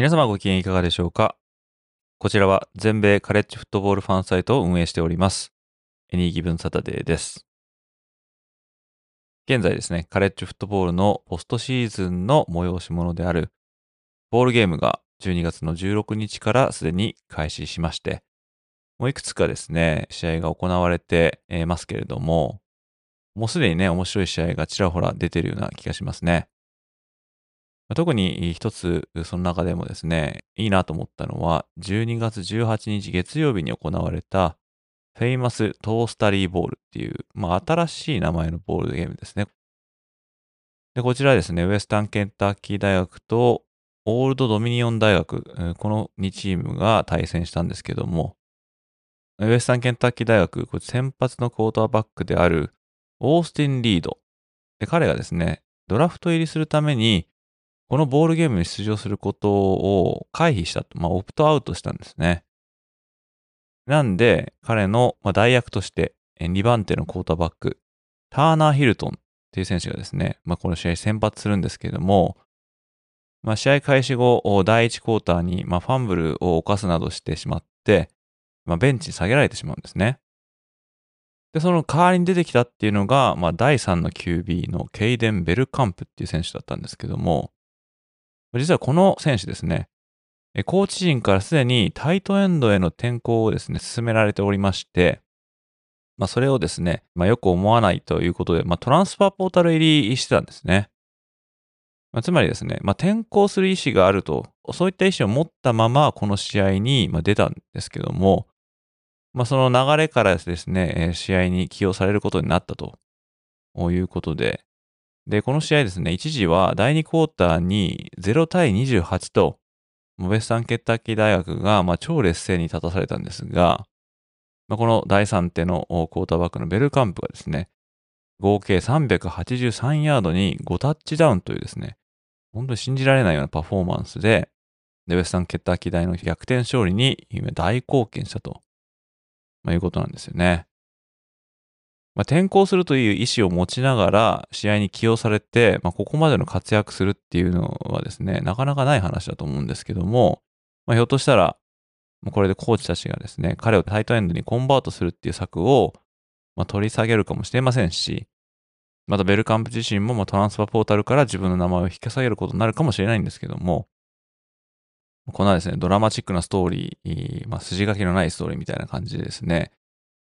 皆様ご機嫌いかがでしょうか？こちらは全米カレッジフットボールファンサイトを運営しております。エニーギブンサタデーです。現在ですね、カレッジフットボールのポストシーズンの催し物であるボールゲームが12月の16日からすでに開始しまして、もういくつかですね、試合が行われてますけれども、もうすでにね、面白い試合がちらほら出てるような気がしますね。特に一つ、その中でもですね、いいなと思ったのは、12月18日月曜日に行われた、フェイマストースタリーボールっていう、まあ、新しい名前のボールゲームですね。で、こちらですね、ウエスタンケンタッキー大学とオールドドミニオン大学、この2チームが対戦したんですけども、ウエスタンケンタッキー大学、こ先発のクォーターバックであるオースティン・リード。で彼がですね、ドラフト入りするためにこのボールゲームに出場することを回避したと、まあ、オプトアウトしたんですね。なんで、彼の代役として、2番手のクォーターバック、ターナー・ヒルトンっていう選手がですね、まあ、この試合先発するんですけれども、まあ、試合開始後、第1クォーターに、まあ、ファンブルを犯すなどしてしまって、まあ、ベンチに下げられてしまうんですね。で、その代わりに出てきたっていうのが、まあ、第3の QB のケイデン・ベルカンプっていう選手だったんですけども、実はこの選手ですね、コーチ陣からすでにタイトエンドへの転向をですね、進められておりまして、まあ、それをですね、まあ、よく思わないということで、まあ、トランスファーポータル入りしてたんですね。まあ、つまりですね、まあ、転校する意思があると、そういった意思を持ったまま、この試合に出たんですけども、まあ、その流れからですね、試合に起用されることになったということで、で、この試合ですね、一時は第2クォーターに0対28と、ウェスタンケッタッキー大学がまあ超劣勢に立たされたんですが、まあ、この第3手のクォーターバックのベルカンプがですね、合計383ヤードに5タッチダウンというですね、本当に信じられないようなパフォーマンスで、でウェスタンケッタッキ大の逆転勝利に大貢献したと、まあ、いうことなんですよね。まあ、転校するという意思を持ちながら試合に起用されて、まあ、ここまでの活躍するっていうのはですね、なかなかない話だと思うんですけども、まあ、ひょっとしたら、これでコーチたちがですね、彼をタイトエンドにコンバートするっていう策を、まあ、取り下げるかもしれませんし、またベルカンプ自身もまあトランスファポータルから自分の名前を引き下げることになるかもしれないんですけども、こんなですね、ドラマチックなストーリー、まあ、筋書きのないストーリーみたいな感じでですね、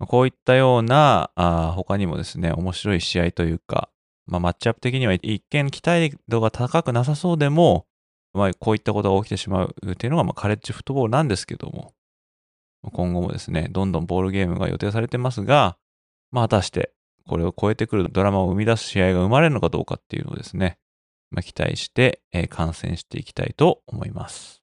こういったような、あ他にもですね、面白い試合というか、まあ、マッチアップ的には一見期待度が高くなさそうでも、まあ、こういったことが起きてしまうっていうのが、まあ、カレッジフットボールなんですけども、今後もですね、どんどんボールゲームが予定されてますが、まあ、果たしてこれを超えてくるドラマを生み出す試合が生まれるのかどうかっていうのをですね、まあ、期待して、えー、観戦していきたいと思います。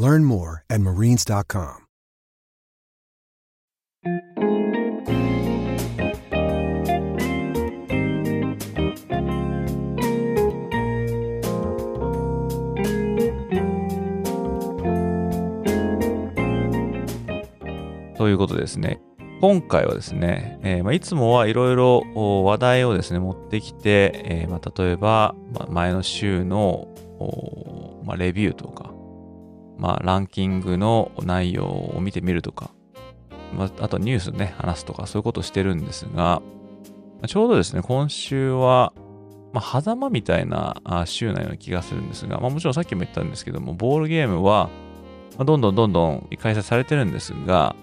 Learn more at marines.com. ということですね。今回はですね、えーまあ、いつもはいろいろ話題をですね、持ってきて、えーまあ、例えば、まあ、前の週の、まあ、レビューとか、まあ、ランキングの内容を見てみるとか、まあ、あとニュースね、話すとか、そういうことをしてるんですが、ちょうどですね、今週は、まあ、狭間みたいな週なような気がするんですが、まあ、もちろんさっきも言ったんですけども、ボールゲームは、どんどんどんどん開催されてるんですが、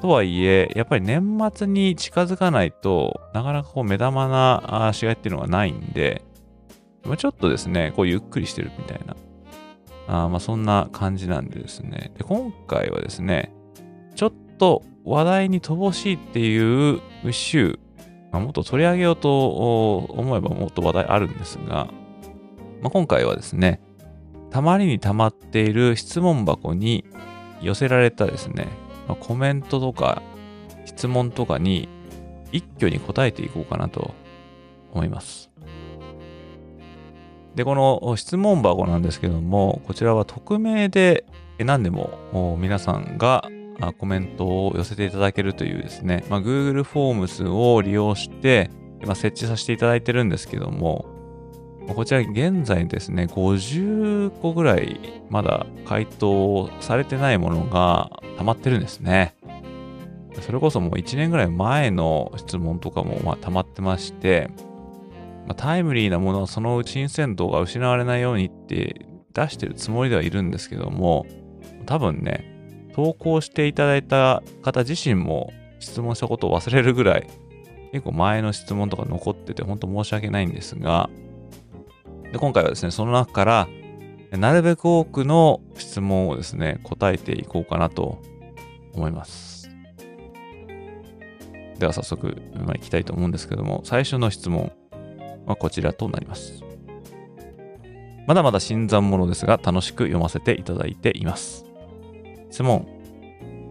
とはいえ、やっぱり年末に近づかないとなかなかこう目玉な試合っていうのがないんで、ちょっとですね、こうゆっくりしてるみたいな、あまあそんな感じなんでですね。で、今回はですね、ちょっと話題に乏しいっていう週、まあ、もっと取り上げようと思えばもっと話題あるんですが、まあ、今回はですね、たまりに溜まっている質問箱に寄せられたですね、まあ、コメントとか質問とかに一挙に答えていこうかなと思います。で、この質問箱なんですけども、こちらは匿名で何でも皆さんがコメントを寄せていただけるというですね、まあ、Google Forms を利用して、まあ、設置させていただいてるんですけども、こちら現在ですね、50個ぐらいまだ回答されてないものが溜まってるんですね。それこそもう1年ぐらい前の質問とかもまあ溜まってまして、まあ、タイムリーなものはそのうち新鮮度が失われないようにって出してるつもりではいるんですけども、多分ね、投稿していただいた方自身も質問したことを忘れるぐらい、結構前の質問とか残ってて、本当申し訳ないんですが、で今回はですね、その中から、なるべく多くの質問をですね、答えていこうかなと思います。では早速、まあ、いきたいと思うんですけども、最初の質問はこちらとなります。まだまだ新参者ですが、楽しく読ませていただいています。質問。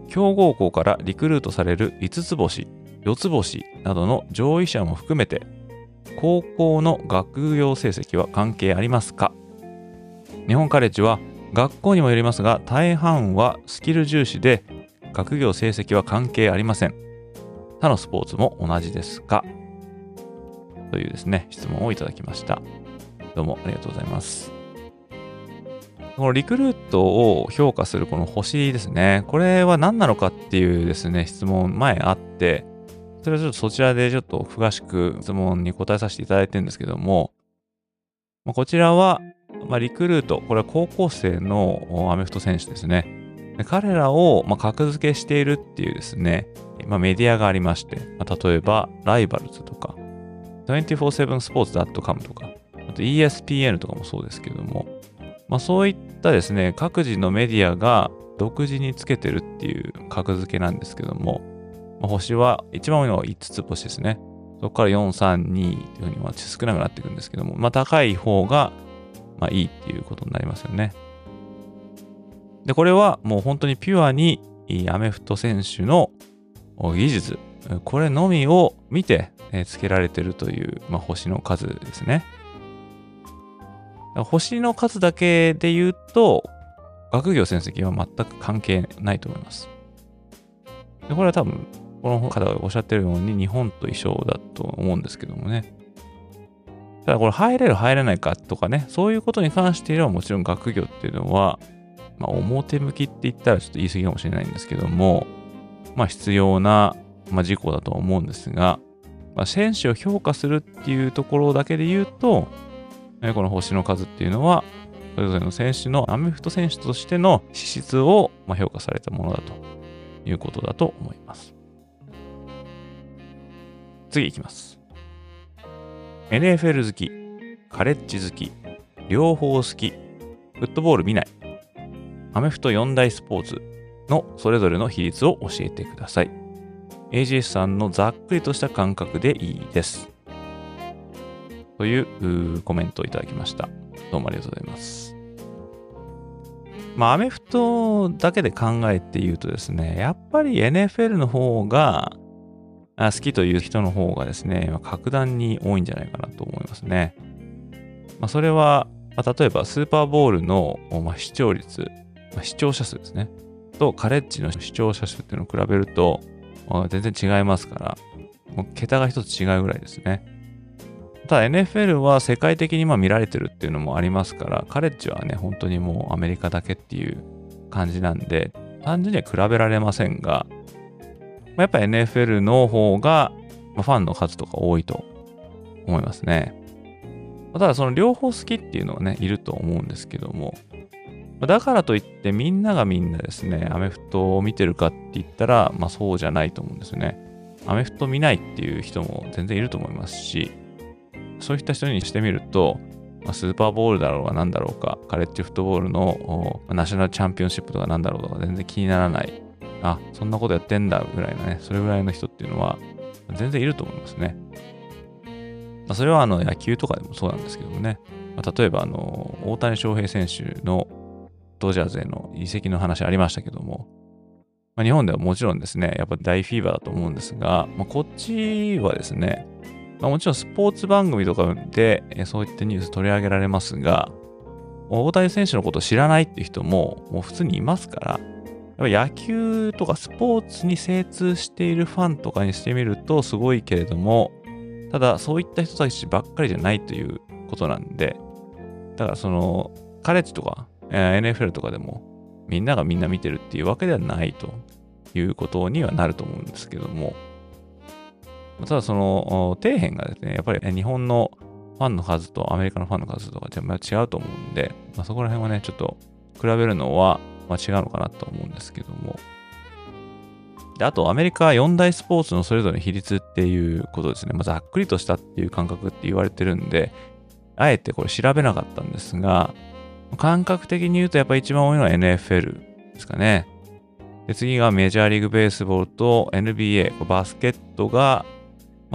強豪校からリクルートされる5つ星、4つ星などの上位者も含めて高校の学業成績は関係ありますか？日本カレッジは学校にもよりますが大半はスキル重視で学業成績は関係ありません他のスポーツも同じですか？というですね質問をいただきました。どうもありがとうございます。このリクルートを評価するこの星ですね。これは何なのかっていうですね質問前あってそれはちょっとそちらでちょっと詳しく質問に答えさせていただいてるんですけども、ま、こちらは、ま、リクルート、これは高校生のアメフト選手ですね。彼らを、ま、格付けしているっていうですね、ま、メディアがありまして、ま、例えば、ライバルズとか、24-7スポーツ .com とか、あと ESPN とかもそうですけども、まあ、そういったですね、各自のメディアが独自につけてるっていう格付けなんですけども、まあ、星は一番多いの5つ星ですね。そこから4、3、2というふうにまあ少なくなっていくんですけども、まあ、高い方がまあいいっていうことになりますよね。で、これはもう本当にピュアにアメフト選手の技術、これのみを見て付けられてるという、まあ、星の数ですね。星の数だけで言うと、学業成績は全く関係ないと思います。でこれは多分この方がおっしゃってるように日本と一緒だと思うんですけどもね。ただこれ入れる入れないかとかね、そういうことに関してはもちろん学業っていうのは、まあ表向きって言ったらちょっと言い過ぎかもしれないんですけども、まあ必要な、まあ、事項だと思うんですが、まあ、選手を評価するっていうところだけで言うと、この星の数っていうのは、それぞれの選手のアメフト選手としての資質を評価されたものだということだと思います。次いきます。NFL 好き、カレッジ好き、両方好き、フットボール見ない、アメフト4大スポーツのそれぞれの比率を教えてください。AGS さんのざっくりとした感覚でいいです。というコメントをいただきました。どうもありがとうございます。まあ、アメフトだけで考えて言うとですね、やっぱり NFL の方が好きという人の方がですね、格段に多いんじゃないかなと思いますね。まあ、それは、まあ、例えばスーパーボールの、まあ、視聴率、まあ、視聴者数ですね、とカレッジの視聴者数っていうのを比べると、全然違いますから、もう桁が一つ違うぐらいですね。ただ NFL は世界的にま見られてるっていうのもありますから、カレッジはね、本当にもうアメリカだけっていう感じなんで、単純には比べられませんが、やっぱ NFL の方が、ファンの数とか多いと思いますね。ただその両方好きっていうのはね、いると思うんですけども、だからといってみんながみんなですね、アメフトを見てるかって言ったら、まあそうじゃないと思うんですよね。アメフト見ないっていう人も全然いると思いますし、そういった人にしてみると、まあ、スーパーボールだろうが何だろうか、カレッジフットボールのナショナルチャンピオンシップとか何だろうとか全然気にならない。あ、そんなことやってんだぐらいのね、それぐらいの人っていうのは全然いると思いますね。まあ、それはあの野球とかでもそうなんですけどもね。まあ、例えばあの大谷翔平選手のドジャーズへの移籍の話ありましたけども、まあ、日本ではもちろんですね、やっぱ大フィーバーだと思うんですが、まあ、こっちはですね、まあ、もちろんスポーツ番組とかでそういったニュース取り上げられますが、大谷選手のことを知らないっていう人ももう普通にいますから、やっぱ野球とかスポーツに精通しているファンとかにしてみるとすごいけれども、ただそういった人たちばっかりじゃないということなんで、だからそのカレッジとか、え、NFL とかでもみんながみんな見てるっていうわけではないということにはなると思うんですけども、ただその底辺がですね、やっぱり日本のファンの数とアメリカのファンの数とか全然違うと思うんで、まあ、そこら辺はね、ちょっと比べるのは、ま、違うのかなと思うんですけども。で、あとアメリカ4大スポーツのそれぞれ比率っていうことですね。まあ、ざっくりとしたっていう感覚って言われてるんで、あえてこれ調べなかったんですが、感覚的に言うとやっぱ一番多いのは NFL ですかね。で次がメジャーリーグベースボールと NBA、バスケットが、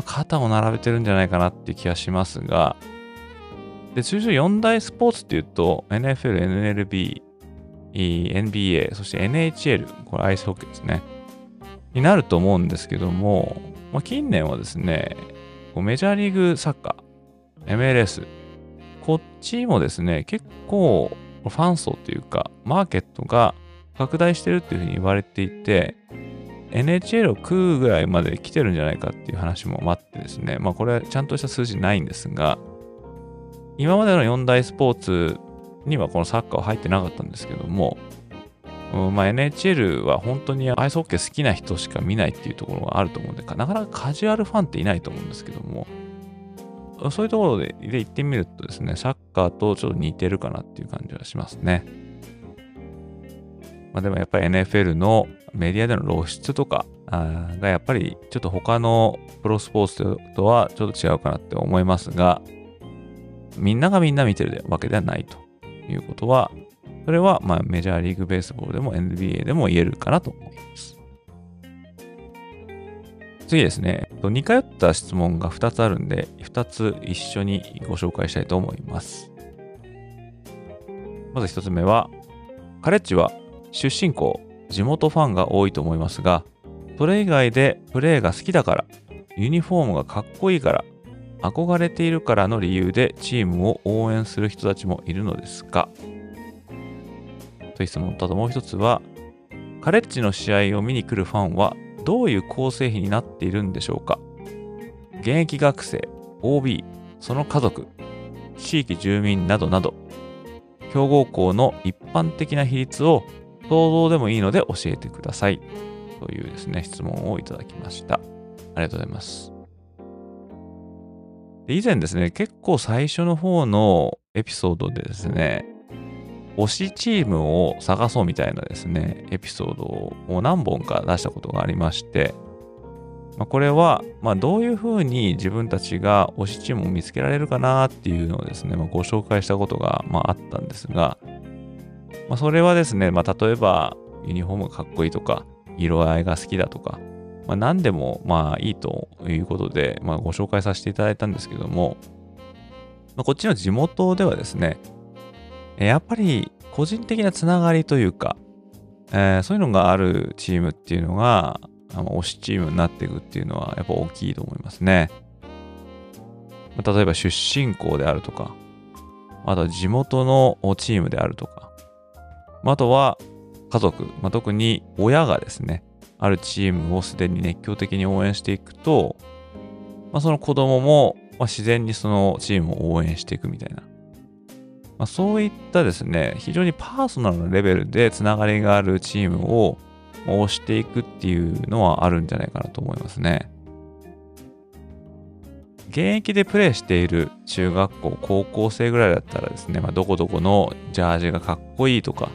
肩を並べてるんじゃないかなっていう気がしますが、で、通常4大スポーツっていうと、NFL、NLB、NBA、そして NHL、これアイスホッケーですね。になると思うんですけども、まあ、近年はですね、メジャーリーグサッカー、MLS、こっちもですね、結構ファン層というか、マーケットが拡大してるっていうふうに言われていて、NHL を食うぐらいまで来てるんじゃないかっていう話も待ってですね、まあこれはちゃんとした数字ないんですが、今までの4大スポーツにはこのサッカーは入ってなかったんですけども、まあ、NHL は本当にアイスホッケー好きな人しか見ないっていうところがあると思うんで、なかなかカジュアルファンっていないと思うんですけども、そういうところでで行ってみるとですね、サッカーとちょっと似てるかなっていう感じはしますね。まあ、でもやっぱり NFL のメディアでの露出とかがやっぱりちょっと他のプロスポーツとはちょっと違うかなって思いますが、みんながみんな見てるわけではないということは、それはまメジャーリーグベースボールでも NBA でも言えるかなと思います。次ですね、似通った質問が2つあるんで、2つ一緒にご紹介したいと思います。まず1つ目は、カレッジは出身校、地元ファンが多いと思いますが、それ以外でプレーが好きだから、ユニフォームがかっこいいから、憧れているからの理由でチームを応援する人たちもいるのですかという質問と、あともう一つは、カレッジの試合を見に来るファンはどういう構成比になっているんでしょうか？現役学生、OB、その家族、地域住民などなど、強豪校の一般的な比率を想像でもいいので教えてください。というですね、質問をいただきました。ありがとうございます。以前ですね、結構最初の方のエピソードでですね、推しチームを探そうみたいなですね、エピソードを何本か出したことがありまして、まあ、これは、ま、どういうふうに自分たちが推しチームを見つけられるかなっていうのをですね、まあ、ご紹介したことが、まあ、ったんですが、まあ、それはですね、ま、例えばユニフォームがかっこいいとか、色合いが好きだとか、ま、何でもまあいいということで、ま、ご紹介させていただいたんですけども、ま、こっちの地元ではですね、やっぱり個人的なつながりというか、えー、そういうのがあるチームっていうのが、推しチームになっていくっていうのはやっぱ大きいと思いますね。例えば出身校であるとか、あとは地元のチームであるとか、あとは家族、まあ、特に親がですね、あるチームをすでに熱狂的に応援していくと、まあ、その子供も、自然にそのチームを応援していくみたいな。まあ、そういったですね、非常にパーソナルなレベルでつながりがあるチームを押していくっていうのはあるんじゃないかなと思いますね。現役でプレーしている中学校、高校生ぐらいだったらですね、まあ、どこどこのジャージがかっこいいとか、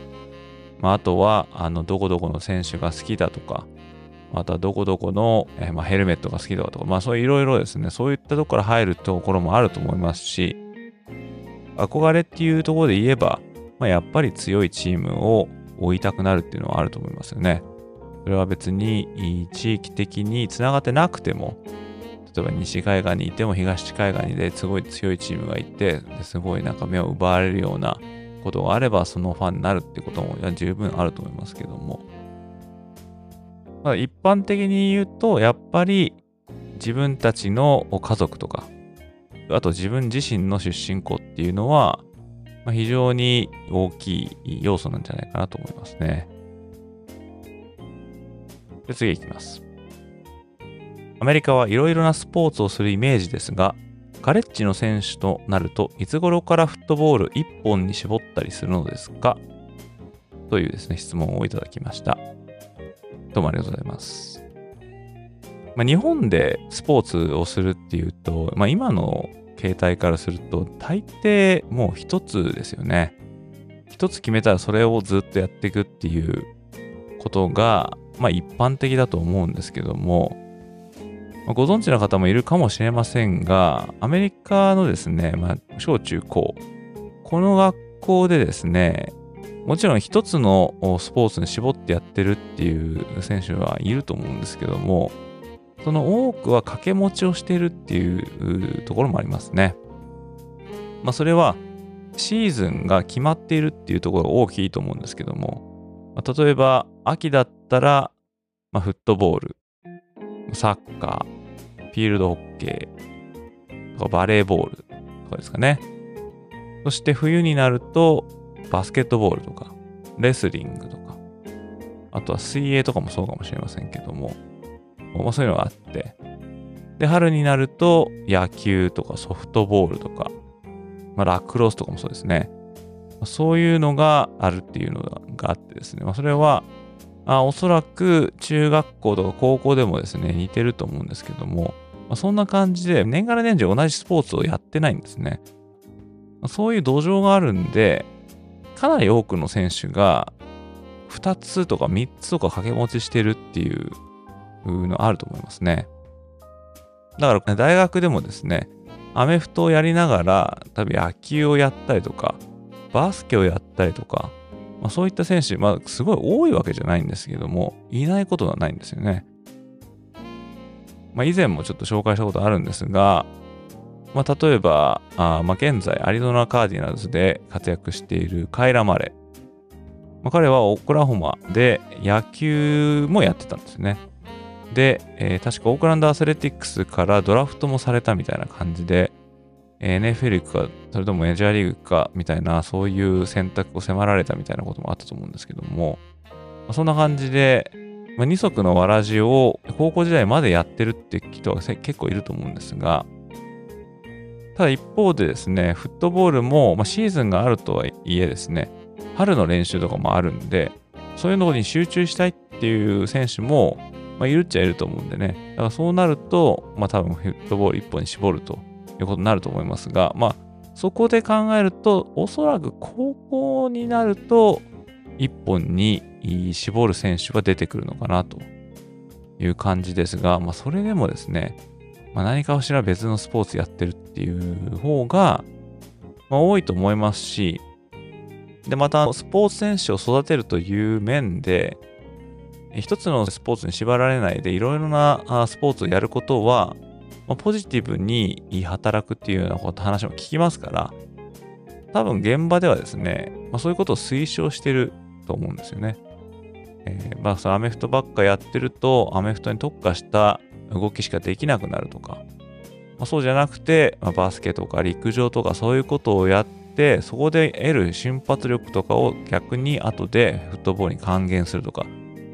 まあ、あとは、あの、どこどこの選手が好きだとか、またどこどこの、え、まあ、ヘルメットが好きだとか、まあそういろいろですね、そういったところから入るところもあると思いますし、憧れっていうところで言えば、まあ、やっぱり強いチームを追いたくなるっていうのはあると思いますよね。それは別に地域的につながってなくても、例えば西海岸にいても東海岸にですごい強いチームがいて、すごいなんか目を奪われるようなことがあれば、そのファンになるってことも十分あると思いますけども。ま、一般的に言うと、やっぱり自分たちの家族とか、あと自分自身の出身校っていうのは、まあ、非常に大きい要素なんじゃないかなと思いますね。で次いきます。アメリカはいろいろなスポーツをするイメージですが、カレッジの選手となるといつ頃からフットボール1本に絞ったりするのですか？というですね、質問をいただきました。どうもありがとうございます。まあ、日本でスポーツをするっていうと、まあ、今の携帯からすると、大抵もう一つですよね。一つ決めたらそれをずっとやっていくっていうことが、まあ一般的だと思うんですけども、ま、ご存知の方もいるかもしれませんが、アメリカのですね、まあ、小中高、この学校でですね、もちろん一つのスポーツに絞ってやってるっていう選手はいると思うんですけども、その多くは掛け持ちをしているっていうところもありますね。まあそれはシーズンが決まっているっていうところが大きいと思うんですけども、まあ、例えば秋だったら、まあ、フットボール、サッカー、フィールドホッケーとかバレーボールとかですかね。そして冬になるとバスケットボールとか、レスリングとか、あとは水泳とかもそうかもしれませんけども、まあ、そういうのがあって、で、春になると野球とかソフトボールとか、まあ、ラクロスとかもそうですね。そういうのがあるっていうのがあってですね、まあ、それは、あおそらく中学校とか高校でもですね、似てると思うんですけども、まあ、そんな感じで年がら年中同じスポーツをやってないんですね。そういう土壌があるんで、かなり多くの選手が2つとか3つとか掛け持ちしてるっていうのあると思いますね。だから大学でもですね、アメフトをやりながら、多分野球をやったりとか、バスケをやったりとか、まあ、そういった選手、まあ、すごい多いわけじゃないんですけども、いないことはないんですよね。まあ、以前もちょっと紹介したことあるんですが、まあ、例えば、あまあ、現在アリゾナカーディナルズで活躍しているカイラ・マレ。まあ、彼はオクラホマで野球もやってたんですね。で、えー、確かオークランドアスレティックスからドラフトもされたみたいな感じで、NFL 行くか、それともメジャーリーグかみたいな、そういう選択を迫られたみたいなこともあったと思うんですけども、ま、そんな感じで、まあ、二足のわらじを高校時代までやってるって人は結構いると思うんですが、ただ一方でですね、フットボールも、まあ、シーズンがあるとはいえですね、春の練習とかもあるんで、そういうのに集中したいっていう選手も、まあ、いるっちゃいると思うんでね。だからそうなると、まあ多分フットボール1本に絞るということになると思いますが、まあそこで考えると、おそらく高校になると1本に絞る選手が出てくるのかなという感じですが、まあそれでもですね、まあ、何かしら別のスポーツやってるっていう方が、まあ、多いと思いますし、で、また、スポーツ選手を育てるという面で、一つのスポーツに縛られないでいろいろなスポーツをやることは、まあ、ポジティブに働くっていうようなこと話も聞きますから、多分現場ではですね、まあ、そういうことを推奨してると思うんですよね。えー、まあそのアメフトばっかやってると、アメフトに特化した動きしかできなくなるとか、まあ、そうじゃなくて、まあ、バスケとか陸上とかそういうことをやって、そこで得る瞬発力とかを逆に後でフットボールに還元するとか、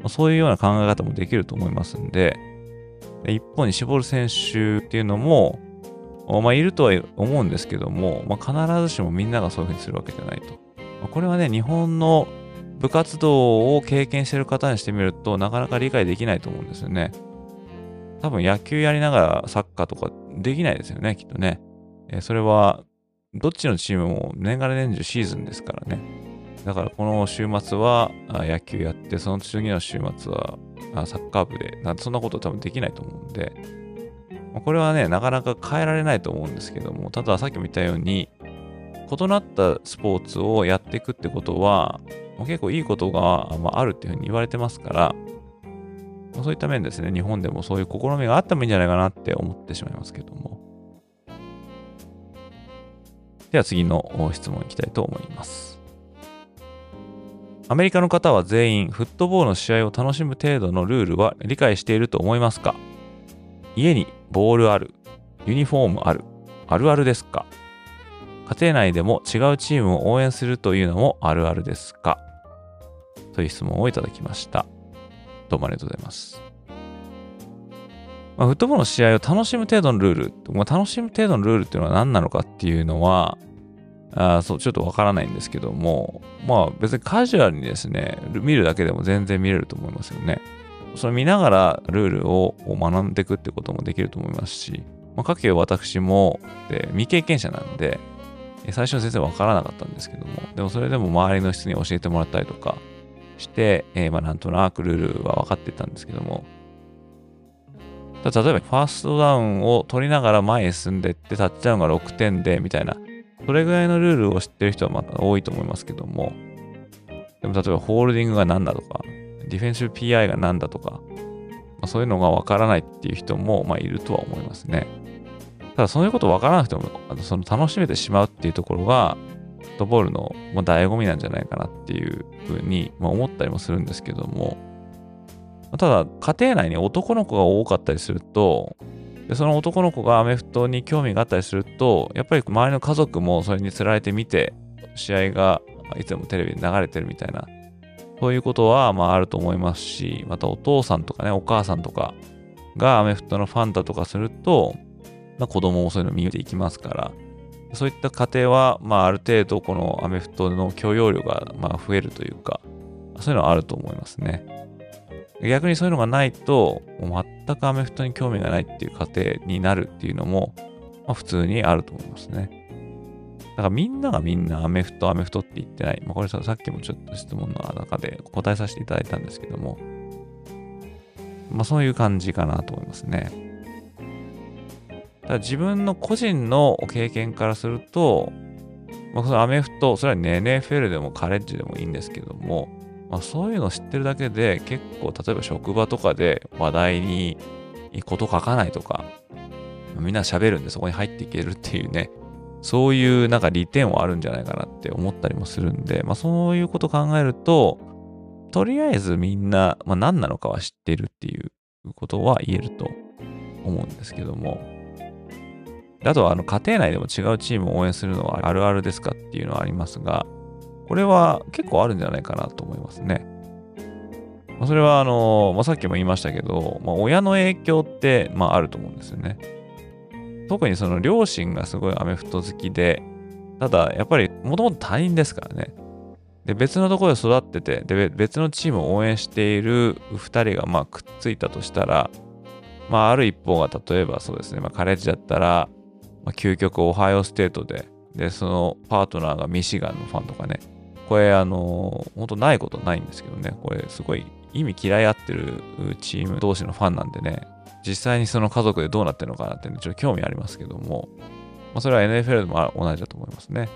そういうような考え方もできると思いますんで、一方に絞る選手っていうのも、まあ、いるとは思うんですけども、まあ、必ずしもみんながそういうふうにするわけじゃないと。ま、これはね、日本の部活動を経験してる方にしてみるとなかなか理解できないと思うんですよね。多分野球やりながらサッカーとかできないですよね、きっとね。えそれは、どっちのチームも年がら年中シーズンですからね。だからこの週末は野球やって、その次の週末はサッカー部で、なんそんなこと多分できないと思うんで、これはね、なかなか変えられないと思うんですけども、たださっきも言ったように、異なったスポーツをやっていくってことは、結構いいことが、あ、るっていうふうに言われてますから、そういった面ですね、日本でもそういう試みがあってもいいんじゃないかなって思ってしまいますけども。では次の質問いきたいと思います。アメリカの方は全員フットボールの試合を楽しむ程度のルールは理解していると思いますか？家にボールある、ユニフォームある、あるあるですか？家庭内でも違うチームを応援するというのもあるあるですか？という質問をいただきました。どうもありがとうございます。まあ、フットボールの試合を楽しむ程度のルール、まあ、楽しむ程度のルールっていうのは何なのかっていうのは、あそう、ちょっとわからないんですけども、まあ別にカジュアルにですね、見るだけでも全然見れると思いますよね。それ見ながらルールを学んでいくってこともできると思いますし、まあ、かけ私もで未経験者なんで、最初は全然わからなかったんですけども、でもそれでも周りの人に教えてもらったりとかして、えーまあなんとなくルールは分かってたんですけども、例えばファーストダウンを取りながら前へ進んでいってタッチダウンが6点でみたいな、それぐらいのルールを知ってる人はまた多いと思いますけども、でも例えばホールディングが何だとか、ディフェンシブ PI が何だとか、まあ、そういうのがわからないっていう人もまあいるとは思いますね。ただそういうことわからなくても、あのその楽しめてしまうっていうところが、フットボールのまあ醍醐味なんじゃないかなっていうふうにまあ思ったりもするんですけども、ただ家庭内に男の子が多かったりすると、でその男の子がアメフトに興味があったりすると、やっぱり周りの家族もそれにつられて見て、試合がいつもテレビで流れてるみたいな、そういうことはまああると思いますし、またお父さんとかね、お母さんとかがアメフトのファンだとかすると、まあ、子供もそういうの見ていきますから、そういった家庭は、まあ、ある程度このアメフトの許容量がまあ増えるというか、そういうのはあると思いますね。逆にそういうのがないと、全くアメフトに興味がないっていう家庭になるっていうのも、まあ、普通にあると思いますね。だからみんながみんなアメフト、アメフトって言ってない。まあ、これささっきもちょっと質問の中で答えさせていただいたんですけども、まあそういう感じかなと思いますね。ただ自分の個人の経験からすると、まあ、そのアメフト、それは NFL でもカレッジでもいいんですけども、まあ、そういうのを知ってるだけで結構例えば職場とかで話題にこと書かないとか、みんな喋るんでそこに入っていけるっていうね、そういうなんか利点はあるんじゃないかなって思ったりもするんで、まあそういうこと考えると、とりあえずみんな、まあ何なのかは知ってるっていうことは言えると思うんですけども、あとはあの家庭内でも違うチームを応援するのはあるあるですかっていうのはありますが、これは結構あるんじゃないかなと思いますね。まあ、それはあの、まあ、さっきも言いましたけど、まあ、親の影響って、まあ、あると思うんですよね。特にその両親がすごいアメフト好きで、ただやっぱりもともと他人ですからね。で、別のところで育ってて、で、別のチームを応援している2人がまあくっついたとしたら、まあ、ある一方が例えばそうですね、まあ、カレッジだったら、まあ、究極オハイオステートで、で、そのパートナーがミシガンのファンとかね、これ、あの、本当ないことないんですけどね、これ、すごい意味嫌い合ってるチーム同士のファンなんでね、実際にその家族でどうなってるのかなって、ね、ちょっと興味ありますけども、まあ、それは NFL でも同じだと思いますね。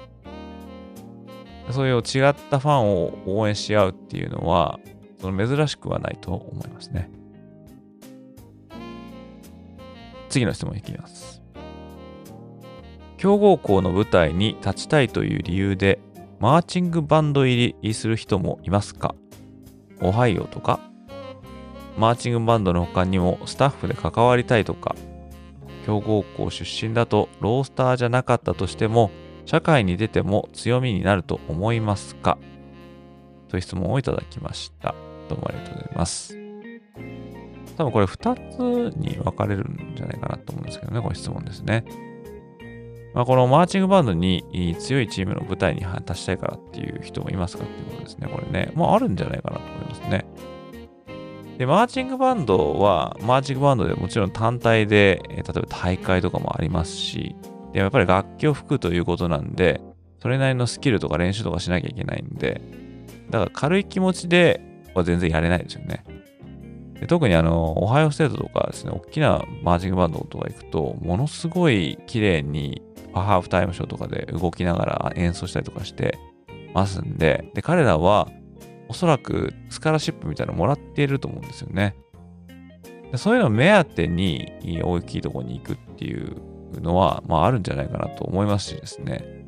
そういう違ったファンを応援し合うっていうのは、その珍しくはないと思いますね。次の質問いきます。強豪校の舞台に立ちたいという理由で、マーチングバンド入りする人もいますか？オハイオとか？マーチングバンドの他にもスタッフで関わりたいとか？強豪校出身だとロースターじゃなかったとしても社会に出ても強みになると思いますか？という質問をいただきました。どうもありがとうございます。多分これ2つに分かれるんじゃないかなと思うんですけどね、この質問ですね。まあ、このマーチングバンドに強いチームの舞台に立ちたいからっていう人もいますかっていうことですね。これね。まああるんじゃないかなと思いますね。で、マーチングバンドは、マーチングバンドでもちろん単体で、例えば大会とかもありますし、でやっぱり楽器を吹くということなんで、それなりのスキルとか練習とかしなきゃいけないんで、だから軽い気持ちでは全然やれないですよね。で特にあの、オハイオステートとかですね、大きなマーチングバンドとか行くと、ものすごい綺麗にハーフタイムショーとかで動きながら演奏したりとかしてますんで、で、彼らはおそらくスカラシップみたいなのもらっていると思うんですよね。でそういうのを目当てに大きいところに行くっていうのは、まああるんじゃないかなと思いますしですね。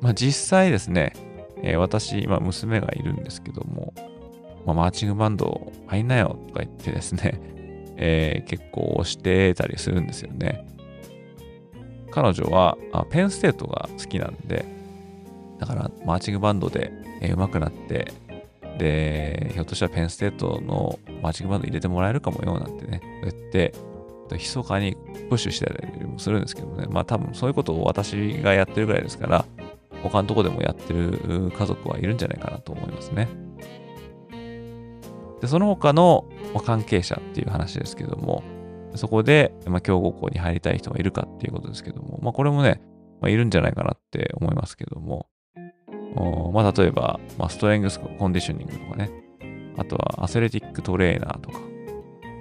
まあ実際ですね、えー私、今娘がいるんですけども、まあ、マーチングバンド入んなよとか言ってですね、えー結構押してたりするんですよね。彼女はあペンステートが好きなんで、だからマーチングバンドで、えー上手くなって、で、ひょっとしたらペンステートのマーチングバンド入れてもらえるかもよなんてね、言って、密かにプッシュしてたりもするんですけどね、まあ多分そういうことを私がやってるぐらいですから、他のとこでもやってる家族はいるんじゃないかなと思いますね。で、その他の関係者っていう話ですけども、そこで、まあ、強豪校に入りたい人がいるかっていうことですけども、まあ、これもね、まあ、いるんじゃないかなって思いますけども、まあ、例えば、まあ、ストレングスコンディショニングとかね、あとはアスレティックトレーナーとか、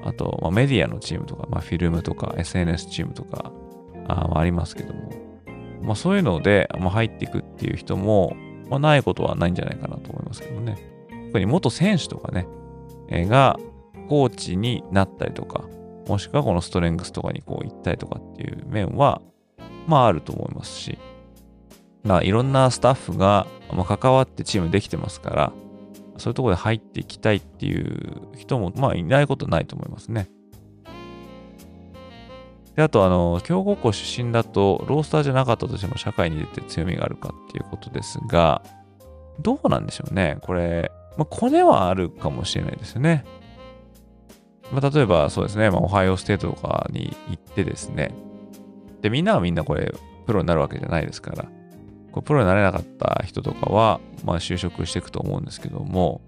あと、まあ、メディアのチームとか、まあ、フィルムとか SNS チームとかあまあありますけども、まあ、そういうので、まあ、入っていくっていう人も、まあ、ないことはないんじゃないかなと思いますけどね。特に元選手とかね、えーがコーチになったりとか、もしくはこのストレングスとかにこう行ったりとかっていう面は、まああると思いますし、まあいろんなスタッフが、ま、関わってチームできてますから、そういうとこで入っていきたいっていう人も、まあいないことないと思いますね。で、あと、あの、強豪校出身だと、ロースターじゃなかったとしても社会に出て強みがあるかっていうことですが、どうなんでしょうね。これ、まあ、コネはあるかもしれないですよね。まあ、例えばそうですね、まあ、オハイオステートとかに行ってですね、で、みんなはみんなこれ、プロになるわけじゃないですから、これプロになれなかった人とかは、まあ、就職していくと思うんですけども、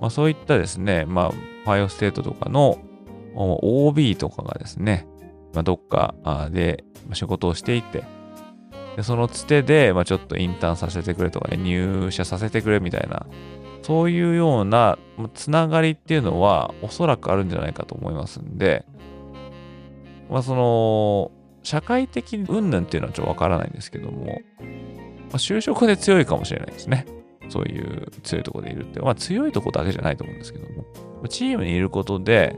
まあ、そういったですね、まあ、オハイオステートとかの OB とかがですね、まあ、どっかで仕事をしていて、でそのつてで、まあ、ちょっとインターンさせてくれとかね、入社させてくれみたいな、そういうようなつながりっていうのはおそらくあるんじゃないかと思いますんで、まあその、社会的云々っていうのはちょっとわからないんですけども、まあ、就職で強いかもしれないですね。そういう強いとこでいるって。まあ強いとこだけじゃないと思うんですけども、チームにいることで、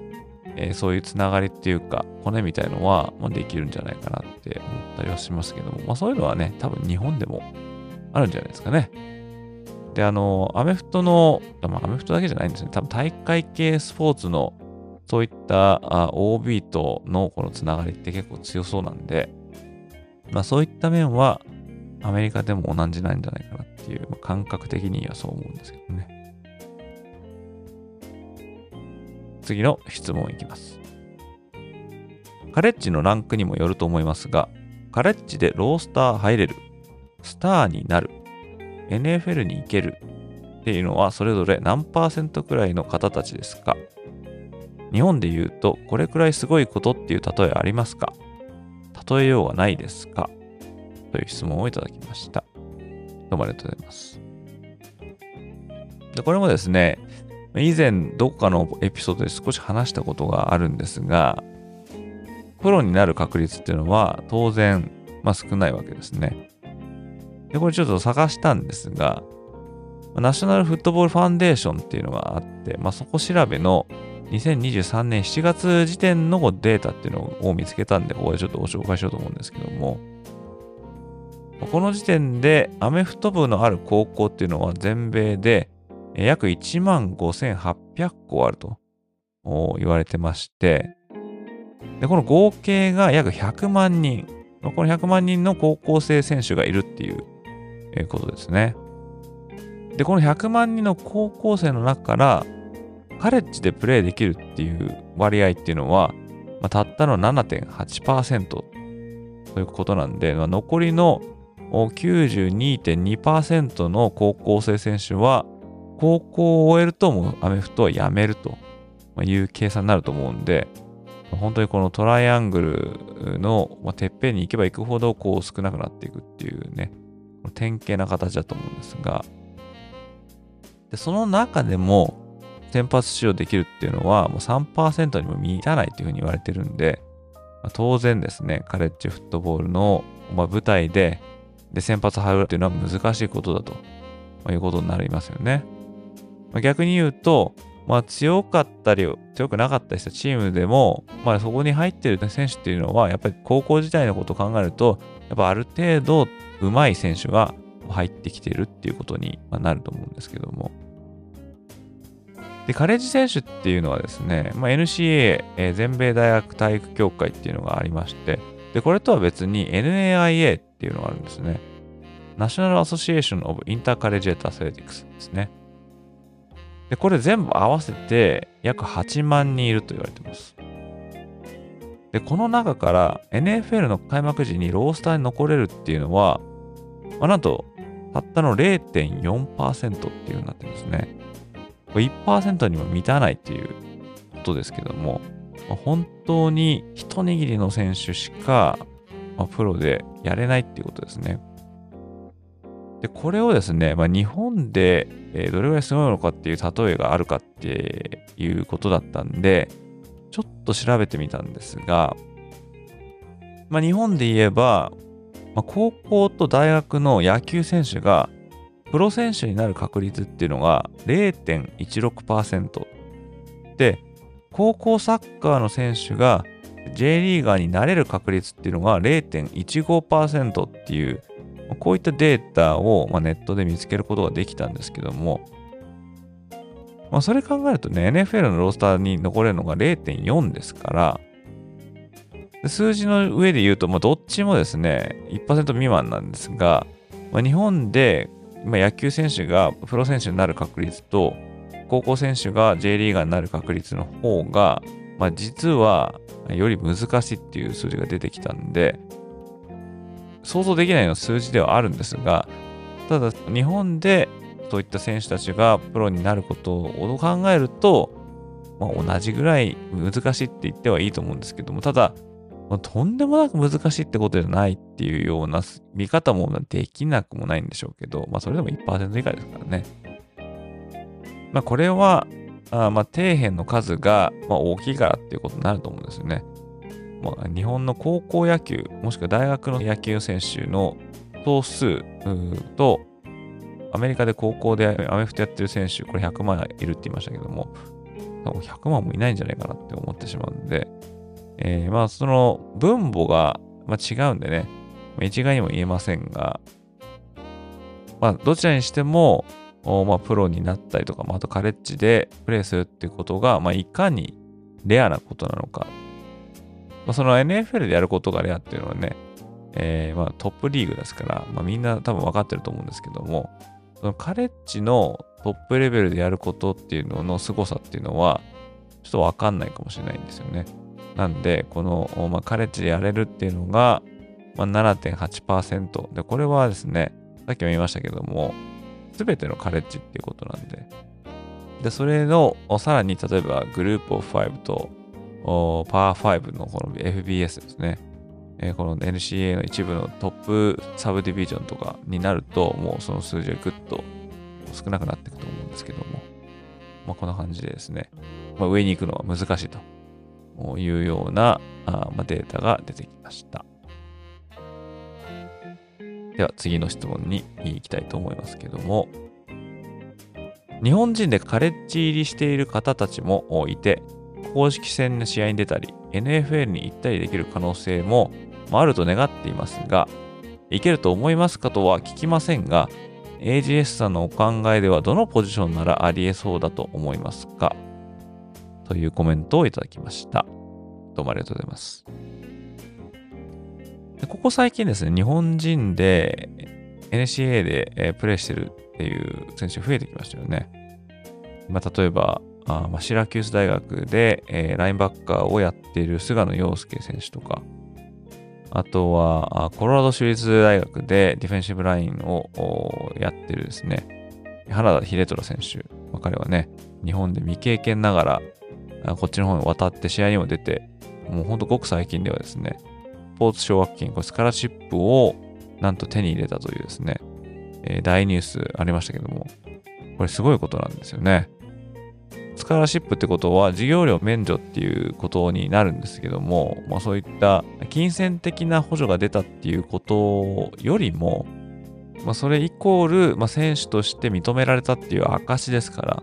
えーそういうつながりっていうか、骨みたいのは、まあ、できるんじゃないかなって思ったりはしますけども、まあそういうのはね、多分日本でもあるんじゃないですかね。で、あの、アメフトの、まあアメフトだけじゃないんですね。多分大会系スポーツの、そういったあ OB とのこのつながりって結構強そうなんで、まあそういった面は、アメリカでも同じなんじゃないかなっていう、まあ感覚的にはそう思うんですけどね。次の質問いきます。カレッジのランクにもよると思いますが、カレッジでロースター入れる、スターになる、NFL に行けるっていうのはそれぞれ何パーセントくらいの方たちですか？日本で言うとこれくらいすごいことっていう例えありますか？例えようがないですか？という質問をいただきました。どうもありがとうございます。でこれもですね、以前どこかのエピソードで少し話したことがあるんですが、プロになる確率っていうのは当然、まあ、少ないわけですね。で、これちょっと探したんですが、ナショナルフットボールファンデーションっていうのがあって、まあ、そこ調べの2023年7月時点のデータっていうのを見つけたんで、ここでちょっとご紹介しようと思うんですけども、この時点でアメフト部のある高校っていうのは全米で約1万5800校あると言われてまして、で、この合計が約100万人、この100万人の高校生選手がいるっていうえーことですね。で、この100万人の高校生の中から、カレッジでプレーできるっていう割合っていうのは、まあ、たったの7.8%ということなんで、まあ、残りの92.2%の高校生選手は、高校を終えるともうアメフトはやめると、いう計算になると思うんで、本当にこのトライアングルの、てっぺんに行けば行くほどこう少なくなっていくっていうね、典型な形だと思うんですが、でその中でも先発使用できるっていうのはもう3%にも満たないっていうふうに言われてるんで、まあ、当然ですね、カレッジフットボールの、まあ、舞台でで先発張るっていうのは難しいことだと、まあ、いうことになりますよね。まあ、逆に言うと、まあ、強かったり強くなかったりしたチームでも、まあ、そこに入ってる選手っていうのはやっぱり高校時代のことを考えるとやっぱある程度上手い選手が入ってきてるっていうことになると思うんですけども。でカレッジ選手っていうのはですね、まあ、NCA、えー、全米大学体育協会っていうのがありましてでこれとは別に NAIA っていうのがあるんですね。National Association of Intercollegiate Athletics ですね。で、これ全部合わせて約8万人いると言われてます。で、この中から NFL の開幕時にロースターに残れるっていうのは、まあ、なんと、たったの0.4%っていう風になってるんですね。これ1%にも満たないっていうことですけども、まあ、本当に一握りの選手しか、まあ、プロでやれないっていうことですね。で、これをですね、まあ、日本で、どれぐらいすごいのかっていう例えがあるかっていうことだったんで、ちょっと調べてみたんですが、まあ、日本で言えば、まあ、高校と大学の野球選手がプロ選手になる確率っていうのが0.16%で、高校サッカーの選手が J リーガーになれる確率っていうのが0.15%っていうこういったデータを、まネットで見つけることができたんですけども、まあ、それ考えるとね、NFL のロースターに残れるのが0.4ですから、数字の上で言うと、ま、どっちもですね、1%未満なんですが、ま、日本で、ま野球選手がプロ選手になる確率と、高校選手が J リーガーになる確率の方が、まあ、実はより難しいっていう数字が出てきたんで、想像できないような数字ではあるんですが、ただ日本でそういった選手たちがプロになることを考えると、まあ、同じぐらい難しいって言ってはいいと思うんですけども、ただ、まあ、とんでもなく難しいってことじゃないっていうような見方もできなくもないんでしょうけど、まあ、それでも1%以下ですからね。まあ、これは、あまあ、底辺の数が、ま、大きいからっていうことになると思うんですよね。まあ、日本の高校野球、もしくは大学の野球選手の総数と、アメリカで高校でアメフトやってる選手、これ100万いるって言いましたけども、100万もいないんじゃないかなって思ってしまうんで、えー、まあその分母が、まあ、違うんでね、一概にも言えませんが、まあどちらにしても、まあ、プロになったりとか、まあ、あとカレッジでプレーするっていうことが、まあ、いかにレアなことなのか。まあ、その NFL でやることがレアっていうのはね、えー、まあトップリーグですから、まあ、みんな多分分かってると思うんですけども、そのカレッジのトップレベルでやることっていうのの凄さっていうのは、ちょっと分かんないかもしれないんですよね。なんで、この、まあ、カレッジでやれるっていうのが、まあ、7.8%。で、これはですね、さっきも言いましたけども、すべてのカレッジっていうことなんで。で、それの、さらに例えばグループオフ5とパワー5のこの FBS ですね。えー、この NCA の一部のトップサブディビジョンとかになると、もうその数字がぐっと少なくなっていくと思うんですけども、まあ、こんな感じでですね、まあ、上に行くのは難しいというようなあ、まあ、データが出てきました。では次の質問に行きたいと思いますけども、日本人でカレッジ入りしている方たちもいて、公式戦の試合に出たり、NFL に行ったりできる可能性もあると願っていますが、いけると思いますかとは聞きませんが、AGS さんのお考えではどのポジションならありえそうだと思いますか？というコメントをいただきました。どうもありがとうございます。ここ最近ですね、日本人で NCA でプレイしてるっていう選手増えてきましたよね。まあ、例えば、あまあ、シラキュース大学で、えー、ラインバッカーをやっている菅野陽介選手とか、あとは、コロラド州立大学でディフェンシブラインをやってるですね、原田秀虎選手。ま、彼はね、日本で未経験ながら、こっちの方に渡って試合にも出て、もうほんとごく最近ではですね、スポーツ奨学金、これスカラシップをなんと手に入れたというですね、えー、大ニュースありましたけども、これすごいことなんですよね。スカラシップってことは授業料免除っていうことになるんですけども、まあ、そういった金銭的な補助が出たっていうことよりも、まあ、それイコール、まあ、選手として認められたっていう証ですから、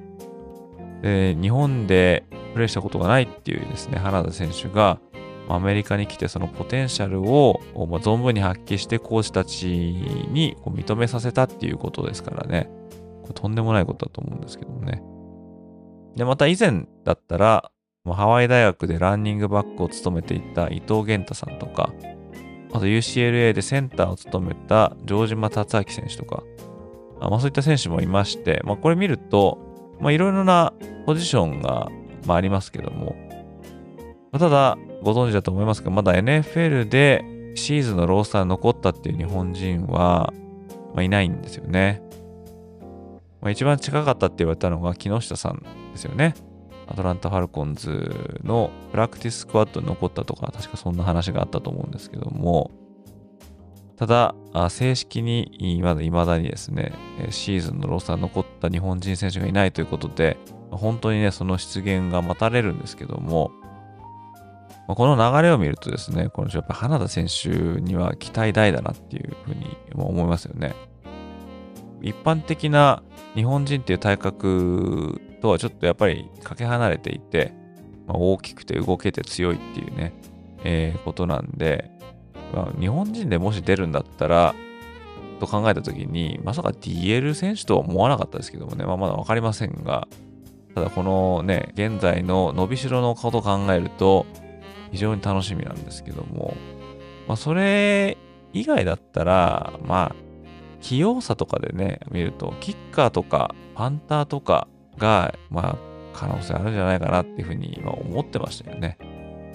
日本でプレーしたことがないっていうですね、花田選手が、アメリカに来てそのポテンシャルを存分に発揮してコーチたちに認めさせたっていうことですからね。とんでもないことだと思うんですけどもね。で、また以前だったら、ハワイ大学でランニングバックを務めていた伊藤玄太さんとか、あと UCLA でセンターを務めた城島達明選手とか、まあ、そういった選手もいまして、まあ、これ見ると、まあ、いろいろなポジションが、まあ、ありますけども、ま、ただ、ご存知だと思いますが、まだ NFL でシーズンのロースター残ったっていう日本人は、まあ、いないんですよね。まあ、一番近かったって言われたのが木下さんですよね。アトランタ・ファルコンズのプラクティススクワットに残ったとか、確かそんな話があったと思うんですけども、ただ、正式にまだ未だにですね、シーズンのロスター残った日本人選手がいないということで、本当にね、その出現が待たれるんですけども、この流れを見るとですね、このやっぱ花田選手には期待大だなっていうふうに思いますよね。一般的な日本人っていう体格とはちょっとやっぱりかけ離れていて、まあ、大きくて動けて強いっていうね、えー、ことなんで、まあ、日本人でもし出るんだったら、と考えたときに、まさか DL 選手とは思わなかったですけどもね、まあ、まだわかりませんが、ただこのね、現在の伸びしろのことを考えると、非常に楽しみなんですけども、まあ、それ以外だったら、まあ、器用さとかでね、見ると、キッカーとかパンターとかが、まあ、可能性あるんじゃないかなっていうふうに今思ってましたよね。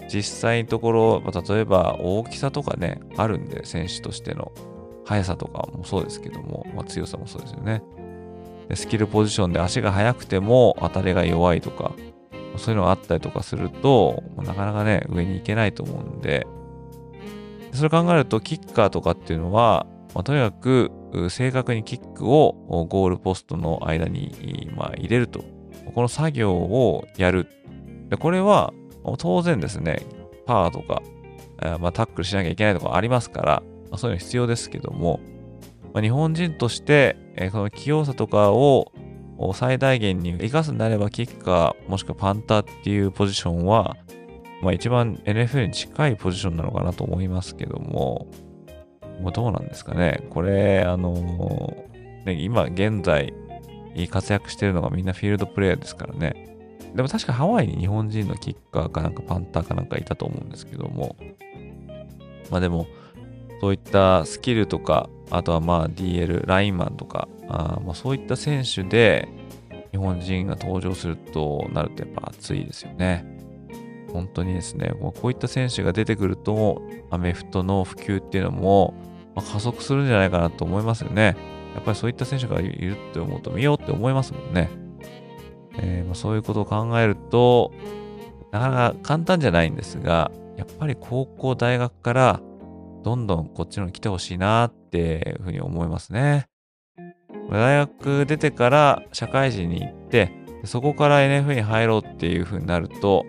実際のところ、例えば大きさとかね、あるんで、選手としての速さとかもそうですけども、まあ、強さもそうですよね。スキルポジションで足が速くても当たりが弱いとか、そういうのがあったりとかすると、なかなかね、上に行けないと思うんで、それ考えると、キッカーとかっていうのは、まあ、とにかく正確にキックをゴールポストの間に、まあ、入れると。この作業をやる。でこれは当然ですね、パワーとか、まあ、タックルしなきゃいけないとかありますから、まあ、そういうの必要ですけども、まあ、日本人として、えー、この器用さとかを最大限に生かすんであれば、キッカーもしくはパンターっていうポジションは、まあ、一番 NFL に近いポジションなのかなと思いますけども、もうどうなんですかね。これ、あの、ね、今現在活躍してるのがみんなフィールドプレイヤーですからね。でも確かハワイに日本人のキッカーかなんかパンターかなんかいたと思うんですけども。まあでも、そういったスキルとか、あとはまあ DL、ラインマンとか、あまあそういった選手で日本人が登場するとなるとやっぱ熱いですよね。本当にですね、こういった選手が出てくると、アメフトの普及っていうのも、ま、加速するんじゃないかなと思いますよね。やっぱりそういった選手がいるって思うと見ようって思いますもんね。えー、ま、そういうことを考えると、なかなか簡単じゃないんですが、やっぱり高校、大学からどんどんこっちのに来てほしいなっていうふうに思いますね。大学出てから社会人に行って、そこから NF に入ろうっていうふうになると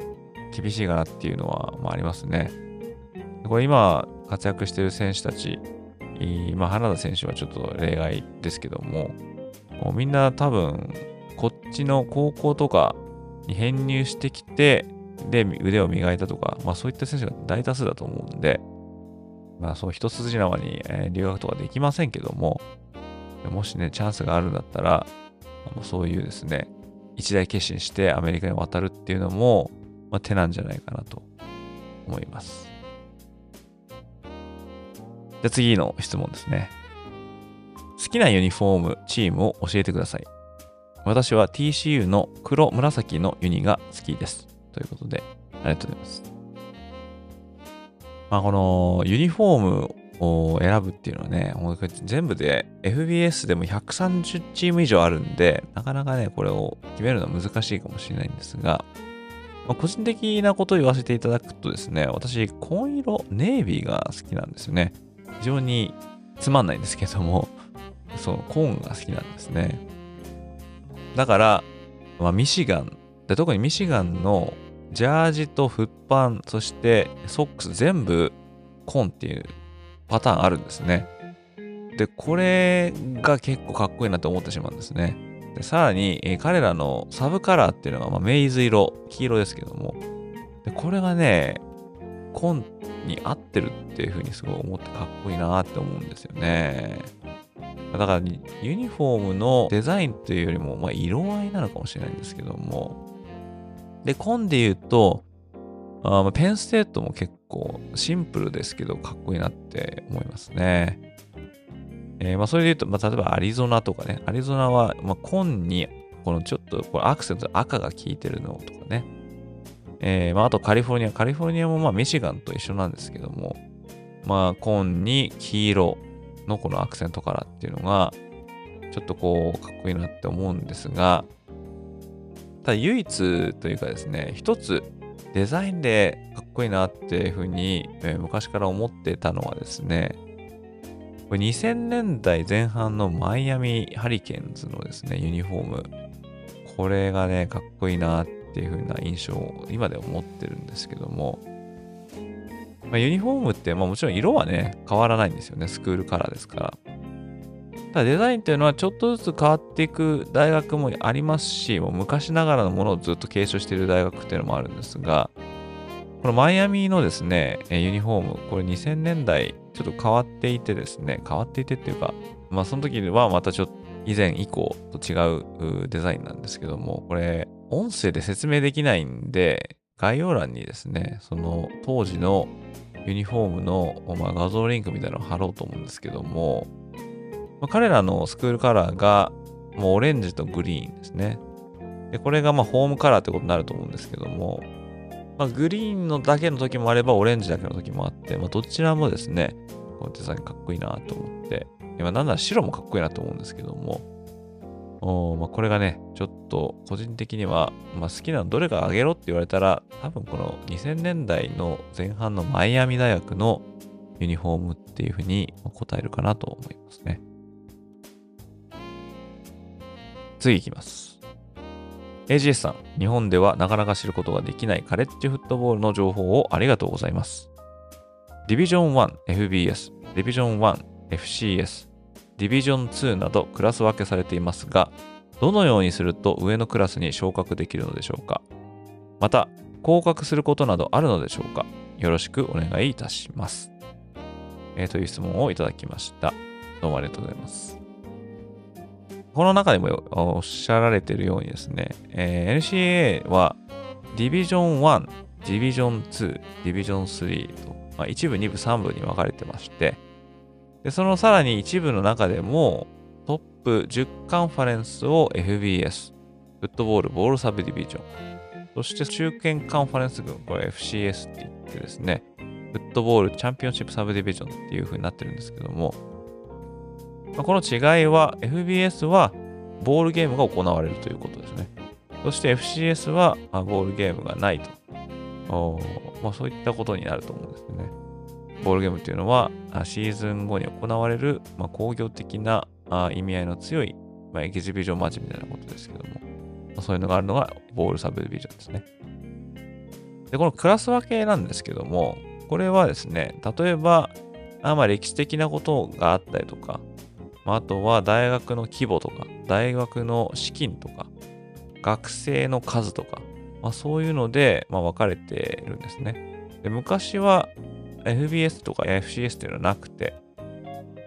厳しいかなっていうのは、まあ、ありますね。これ今活躍してる選手たち、まあ、花田選手はちょっと例外ですけども、もうみんな多分こっちの高校とかに編入してきて、で、腕を磨いたとか、まあそういった選手が大多数だと思うんで、まあそう一筋縄に、え留学とかできませんけども、もしね、チャンスがあるんだったら、そういうですね、一大決心してアメリカに渡るっていうのも、まあ、手なんじゃないかなと思います。じゃあ次の質問ですね。好きなユニフォーム、チームを教えてください。私は TCU の黒紫のユニが好きです。ということで、ありがとうございます。まあ、このユニフォームを選ぶっていうのはね、全部で FBS でも130チーム以上あるんで、なかなかね、これを決めるのは難しいかもしれないんですが、まあ、個人的なことを言わせていただくとですね、私、紺色、ネイビーが好きなんですよね。非常につまんないんですけども、そう、コーンが好きなんですね。だから、まあ、ミシガン、で特にミシガンのジャージとフッパン、そしてソックス全部コーンっていうパターンあるんですね。で、これが結構かっこいいなと思ってしまうんですね。でさらに、えー、彼らのサブカラーっていうのが、まあ、メイズ色、黄色ですけども、でこれがね、コンに合ってるっていう風にすごい思ってかっこいいなって思うんですよね。だから、ユニフォームのデザインというよりも、まあ、色合いなのかもしれないんですけども、で、コンで言うと、あ、ペンステートも結構シンプルですけどかっこいいなって思いますね。えー、まあそれで言うと、まあ、例えばアリゾナとかね、アリゾナは、まあ、紺に、このちょっとこれアクセント赤が効いてるのとかね。えー、まああとカリフォルニア、カリフォルニアもまあミシガンと一緒なんですけども、まあ紺に黄色のこのアクセントカラーっていうのが、ちょっとこう、かっこいいなって思うんですが、ただ唯一というかですね、一つデザインでかっこいいなっていうふうに、えー、昔から思ってたのはですね、これ2000年代前半のマイアミハリケーンズのですね、ユニフォーム。これがね、かっこいいなっていう風な印象を今では持ってるんですけども、まあ、ユニフォームって、まあ、もちろん色はね、変わらないんですよね。スクールカラーですから。ただデザインっていうのはちょっとずつ変わっていく大学もありますし、もう昔ながらのものをずっと継承している大学っていうのもあるんですが、このマイアミのですね、ユニフォーム、これ2000年代ちょっと変わっていてですね、変わっていてっていうか、まあその時はまたちょっと以前以降と違うデザインなんですけども、これ音声で説明できないんで、概要欄にですね、その当時のユニフォームの、まあ、画像リンクみたいなのを貼ろうと思うんですけども、まあ、彼らのスクールカラーがもうオレンジとグリーンですね。で、これがまあホームカラーってことになると思うんですけども、まあ、グリーンのだけの時もあれば、オレンジだけの時もあって、まあ、どちらもですね、このデザインかっこいいなと思って、今なんなら白もかっこいいなと思うんですけども、おまあ、これがね、ちょっと個人的には、まあ、好きなのどれかあげろって言われたら、多分この2000年代の前半のマイアミ大学のユニフォームっていうふうに答えるかなと思いますね。次いきます。AGS さん、日本ではなかなか知ることができないカレッジフットボールの情報をありがとうございます。ディビジョン 1FBS、ディビジョン 1FCS、ディビジョン2などクラス分けされていますが、どのようにすると上のクラスに昇格できるのでしょうかまた、降格することなどあるのでしょうかよろしくお願いいたします。えー、という質問をいただきました。どうもありがとうございます。この中でもおっしゃられているようにですね、えー、NCA はディビジョン1、ディビジョン2、ディビジョン3と、まあ、1部、2部、3部に分かれてまして、でそのさらに一部の中でもトップ10カンファレンスを FBS、フットボール、ボールサブディビジョン、そして中堅カンファレンス群、これ FCS って言ってですね、フットボールチャンピオンシップサブディビジョンっていう風になってるんですけども、ま、この違いは FBS はボールゲームが行われるということですね。そして FCS はボールゲームがないと。まあ、そういったことになると思うんですね。ボールゲームっていうのはシーズン後に行われる、まあ、工業的な意味合いの強い、まあ、エキシビジョンマッチみたいなことですけども、まあ、そういうのがあるのがボールサブディビジョンですね。で、このクラス分けなんですけども、これはですね、例えば、あまあ歴史的なことがあったりとか、あとは大学の規模とか、大学の資金とか、学生の数とか、まあ、そういうので、まあ、分かれてるんですね。で昔は FBS とか FCS っていうのはなくて、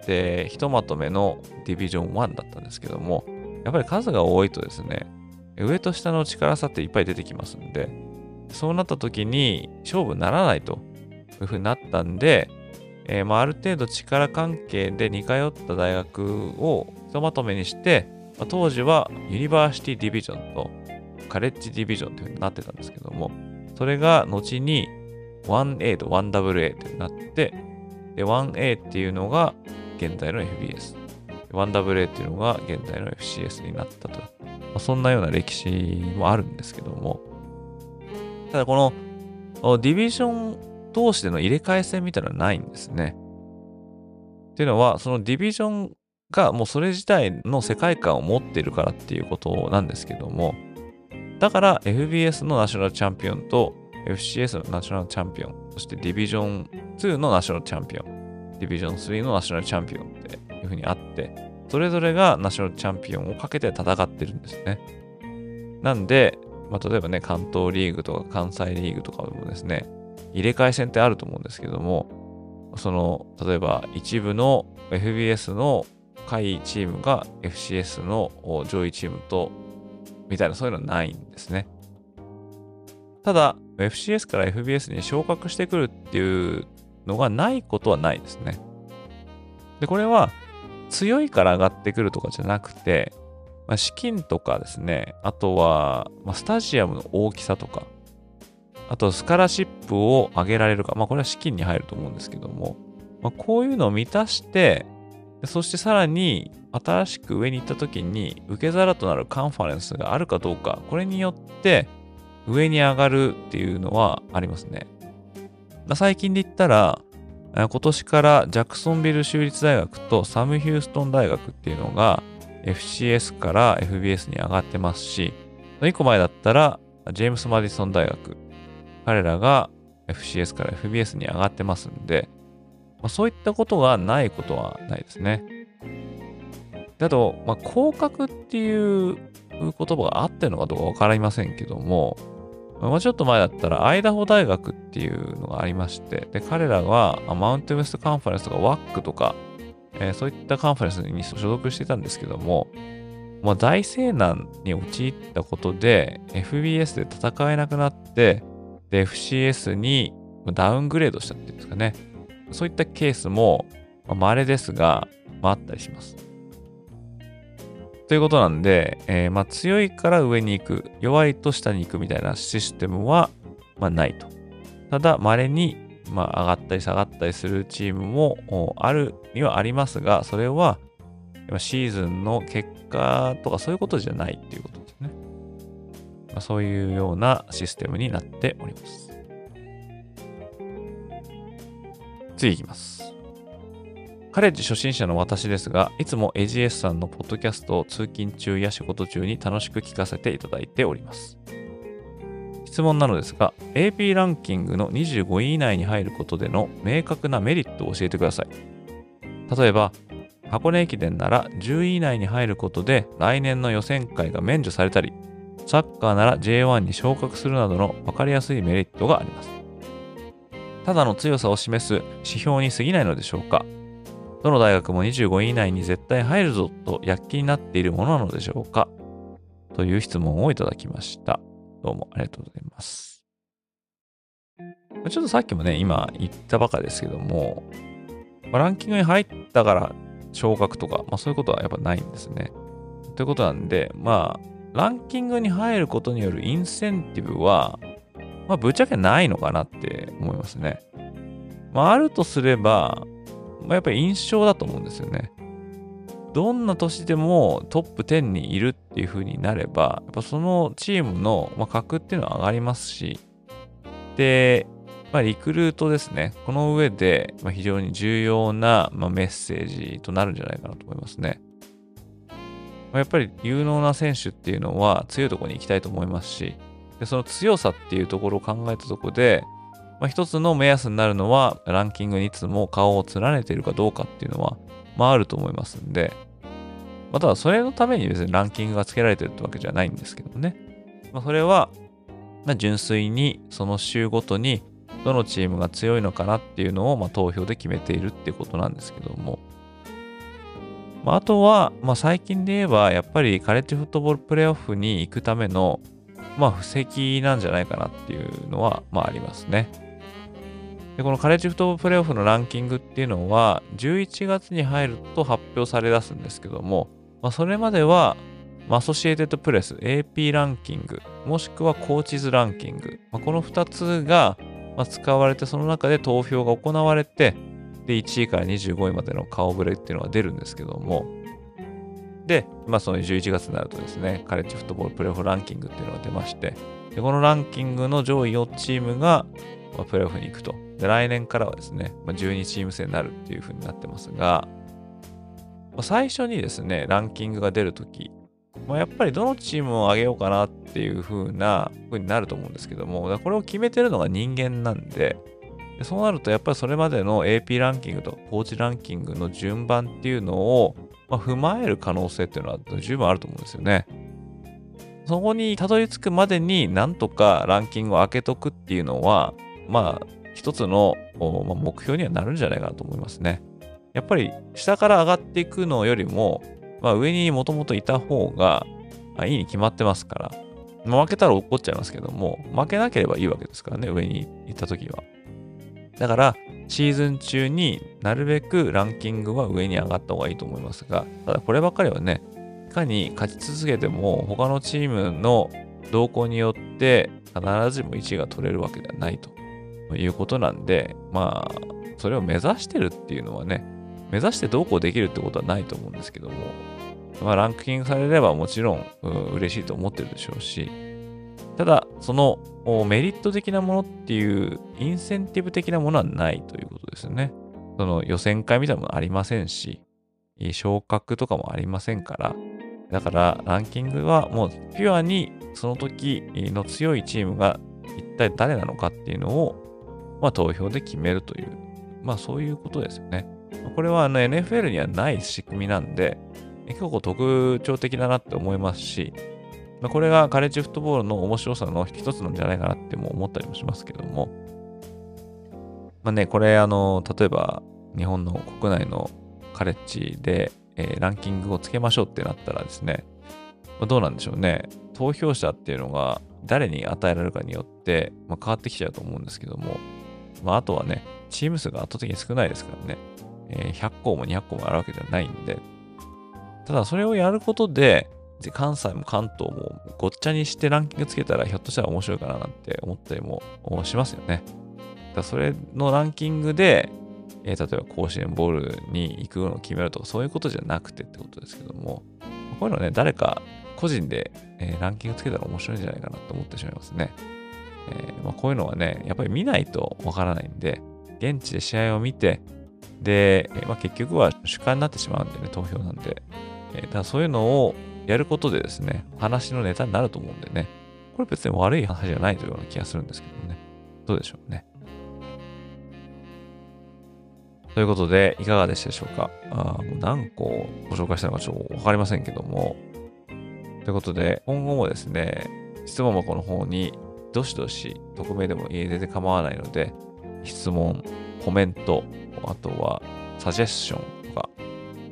で、ひとまとめのディビジョン1だったんですけども、やっぱり数が多いとですね、上と下の力差っていっぱい出てきますんで、そうなった時に勝負ならないというふうになったんで、えー、まあ、ある程度力関係で似通った大学をひとまとめにして、まあ、当時はユニバーシティディビジョンとカレッジディビジョンというふうになってたんですけども、それが後に 1A と 1WA となって、で 1A っていうのが現在の FBS、1WA っていうのが現在の FCS になったと。まあ、そんなような歴史もあるんですけども、ただこのディビジョン同士での入れ替え戦みたいなのはないんですね。っていうのは、そのディビジョンがもうそれ自体の世界観を持っているからっていうことなんですけども、だから FBS のナショナルチャンピオンと FCS のナショナルチャンピオン、そしてディビジョン2のナショナルチャンピオン、ディビジョン3のナショナルチャンピオンっていうふうにあって、それぞれがナショナルチャンピオンをかけて戦ってるんですね。なんで、まあ、例えばね、関東リーグとか関西リーグとかもですね、入れ替え戦ってあると思うんですけども、その、例えば一部の FBS の下位チームが FCS の上位チームと、みたいなそういうのはないんですね。ただ、FCS から FBS に昇格してくるっていうのがないことはないですね。で、これは強いから上がってくるとかじゃなくて、まあ、資金とかですね、あとは、まあ、スタジアムの大きさとか、あとスカラシップを上げられるか、まあこれは資金に入ると思うんですけども、まあ、こういうのを満たして、そしてさらに新しく上に行った時に受け皿となるカンファレンスがあるかどうか、これによって上に上がるっていうのはありますね。最近で言ったら、今年からジャクソンビル州立大学とサム・ヒューストン大学っていうのが FCS から FBS に上がってますし、1個前だったらジェームス・マディソン大学。彼らが FCS から FBS に上がってますんで、まあ、そういったことがないことはないですね。であと、まあ、降格っていう言葉があってるのかどうかわかりませんけども、まあ、ちょっと前だったら、アイダホ大学っていうのがありまして、で、彼らは、マウンテンウェストカンファレンスとか WAC とか、えー、そういったカンファレンスに所属してたんですけども、まあ、大西難に陥ったことで、FBS で戦えなくなって、で、FCS にダウングレードしたっていうんですかね。そういったケースも、まあ、稀ですが、まあ、あったりします。ということなんで、えー、まあ、強いから上に行く、弱いと下に行くみたいなシステムは、まあ、ないと。ただ、稀に、まあ、上がったり下がったりするチームもあるにはありますが、それはシーズンの結果とかそういうことじゃないっていうこと。まあ、そういうようなシステムになっております。次いきます。カレッジ初心者の私ですが、いつも AGS さんのポッドキャストを通勤中や仕事中に楽しく聞かせていただいております。質問なのですが、AP ランキングの25位以内に入ることでの明確なメリットを教えてください。例えば、箱根駅伝なら10位以内に入ることで来年の予選会が免除されたり、サッカーなら J1 に昇格するなどの分かりやすいメリットがあります。ただの強さを示す指標に過ぎないのでしょうかどの大学も25位以内に絶対入るぞと躍起になっているものなのでしょうかという質問をいただきました。どうもありがとうございます。ちょっとさっきもね、今言ったばかりですけども、まあ、ランキングに入ったから昇格とか、まあそういうことはやっぱないんですね。ということなんで、まあ、ランキングに入ることによるインセンティブは、まあぶっちゃけないのかなって思いますね。まああるとすれば、まあ、やっぱり印象だと思うんですよね。どんな年でもトップ10にいるっていう風になれば、やっぱそのチームの、ま格っていうのは上がりますし、で、まあ、リクルートですね。この上で、ま非常に重要な、まメッセージとなるんじゃないかなと思いますね。やっぱり有能な選手っていうのは強いところに行きたいと思いますし、でその強さっていうところを考えたところで、まあ、一つの目安になるのは、ランキングにいつも顔を連ねているかどうかっていうのは、まああると思いますんで、まあ、ただそれのために別にランキングがつけられてるってわけじゃないんですけどね。まあ、それは、まあ、純粋にその週ごとにどのチームが強いのかなっていうのを、まあ、投票で決めているってことなんですけども。まあ、あとは、まあ、最近で言えば、やっぱりカレッジフットボールプレーオフに行くための、まあ、布石なんじゃないかなっていうのは、まあ、ありますね。で、このカレッジフットボールプレーオフのランキングっていうのは、11月に入ると発表され出すんですけども、まあ、それまでは、アソシエテッドプレス、AP ランキング、もしくはコーチズランキング、まあ、この2つがま使われて、その中で投票が行われて、で、1位から25位までの顔ぶれっていうのが出るんですけども、で、まあ、その11月になるとですね、カレッジフットボールプレーオフランキングっていうのが出まして、でこのランキングの上位4チームが、まあ、プレーオフに行くと。で、来年からはですね、まあ、12チーム制になるっていう風になってますが、まあ、最初にですね、ランキングが出るとき、まあ、やっぱりどのチームを上げようかなっていう風な風になると思うんですけども、これを決めてるのが人間なんで、でそうなるとやっぱりそれまでの AP ランキングとコーチランキングの順番っていうのを、まあ、踏まえる可能性っていうのは十分あると思うんですよね。そこにたどり着くまでになんとかランキングを開けとくっていうのは、まあ、一つの、目標にはなるんじゃないかなと思いますね。やっぱり下から上がっていくのよりも、まあ、上にもともといた方がいいに決まってますから、負けたら怒っちゃいますけども、負けなければいいわけですからね、上に行った時は。だから、シーズン中になるべくランキングは上に上がった方がいいと思いますが、ただこればっかりはね、いかに勝ち続けても他のチームの動向によって必ずしも1位が取れるわけではないということなんで、まあ、それを目指してるっていうのはね、目指してどうこうできるってことはないと思うんですけども、まあ、ランキングされればもちろん、うん、嬉しいと思ってるでしょうし、ただ、そのメリット的なものっていうインセンティブ的なものはないということですよね。その予選会みたいなものありませんし、昇格とかもありませんから、だからランキングはもうピュアにその時の強いチームが一体誰なのかっていうのを、まあ、投票で決めるという、まあそういうことですよね。これはあの NFL にはない仕組みなんで、結構特徴的だなって思いますし、まあ、これがカレッジフットボールの面白さの一つなんじゃないかなっても思ったりもしますけども、まあね、これあの、例えば日本の国内のカレッジで、えー、ランキングをつけましょうってなったらですね、まあ、どうなんでしょうね。投票者っていうのが誰に与えられるかによって、まあ、変わってきちゃうと思うんですけども、まあ、あとはね、チーム数が圧倒的に少ないですからね、えー、100個も200個もあるわけじゃないんで、ただそれをやることで、で関西も関東もごっちゃにしてランキングつけたらひょっとしたら面白いかななんて思ったりもしますよね。だそれのランキングで、えー、例えば甲子園ボールに行くのを決めるとかそういうことじゃなくてってことですけども、こういうのね、誰か個人で、えー、ランキングつけたら面白いんじゃないかなと思ってしまいますね。えー、まあ、こういうのはね、やっぱり見ないとわからないんで、現地で試合を見て、で、まあ、結局は主観になってしまうんでね、投票なんで。えー、だそういうのをやることでですね、話のネタになると思うんでね、これ別に悪い話じゃないというような気がするんですけどね。どうでしょうね。ということで、いかがでしたでしょうか？あもう何個ご紹介したのかちょっとわかりませんけども。ということで、今後もですね、質問箱の方にどしどし匿名でも入れて構わないので、質問、コメント、あとはサジェッションとか、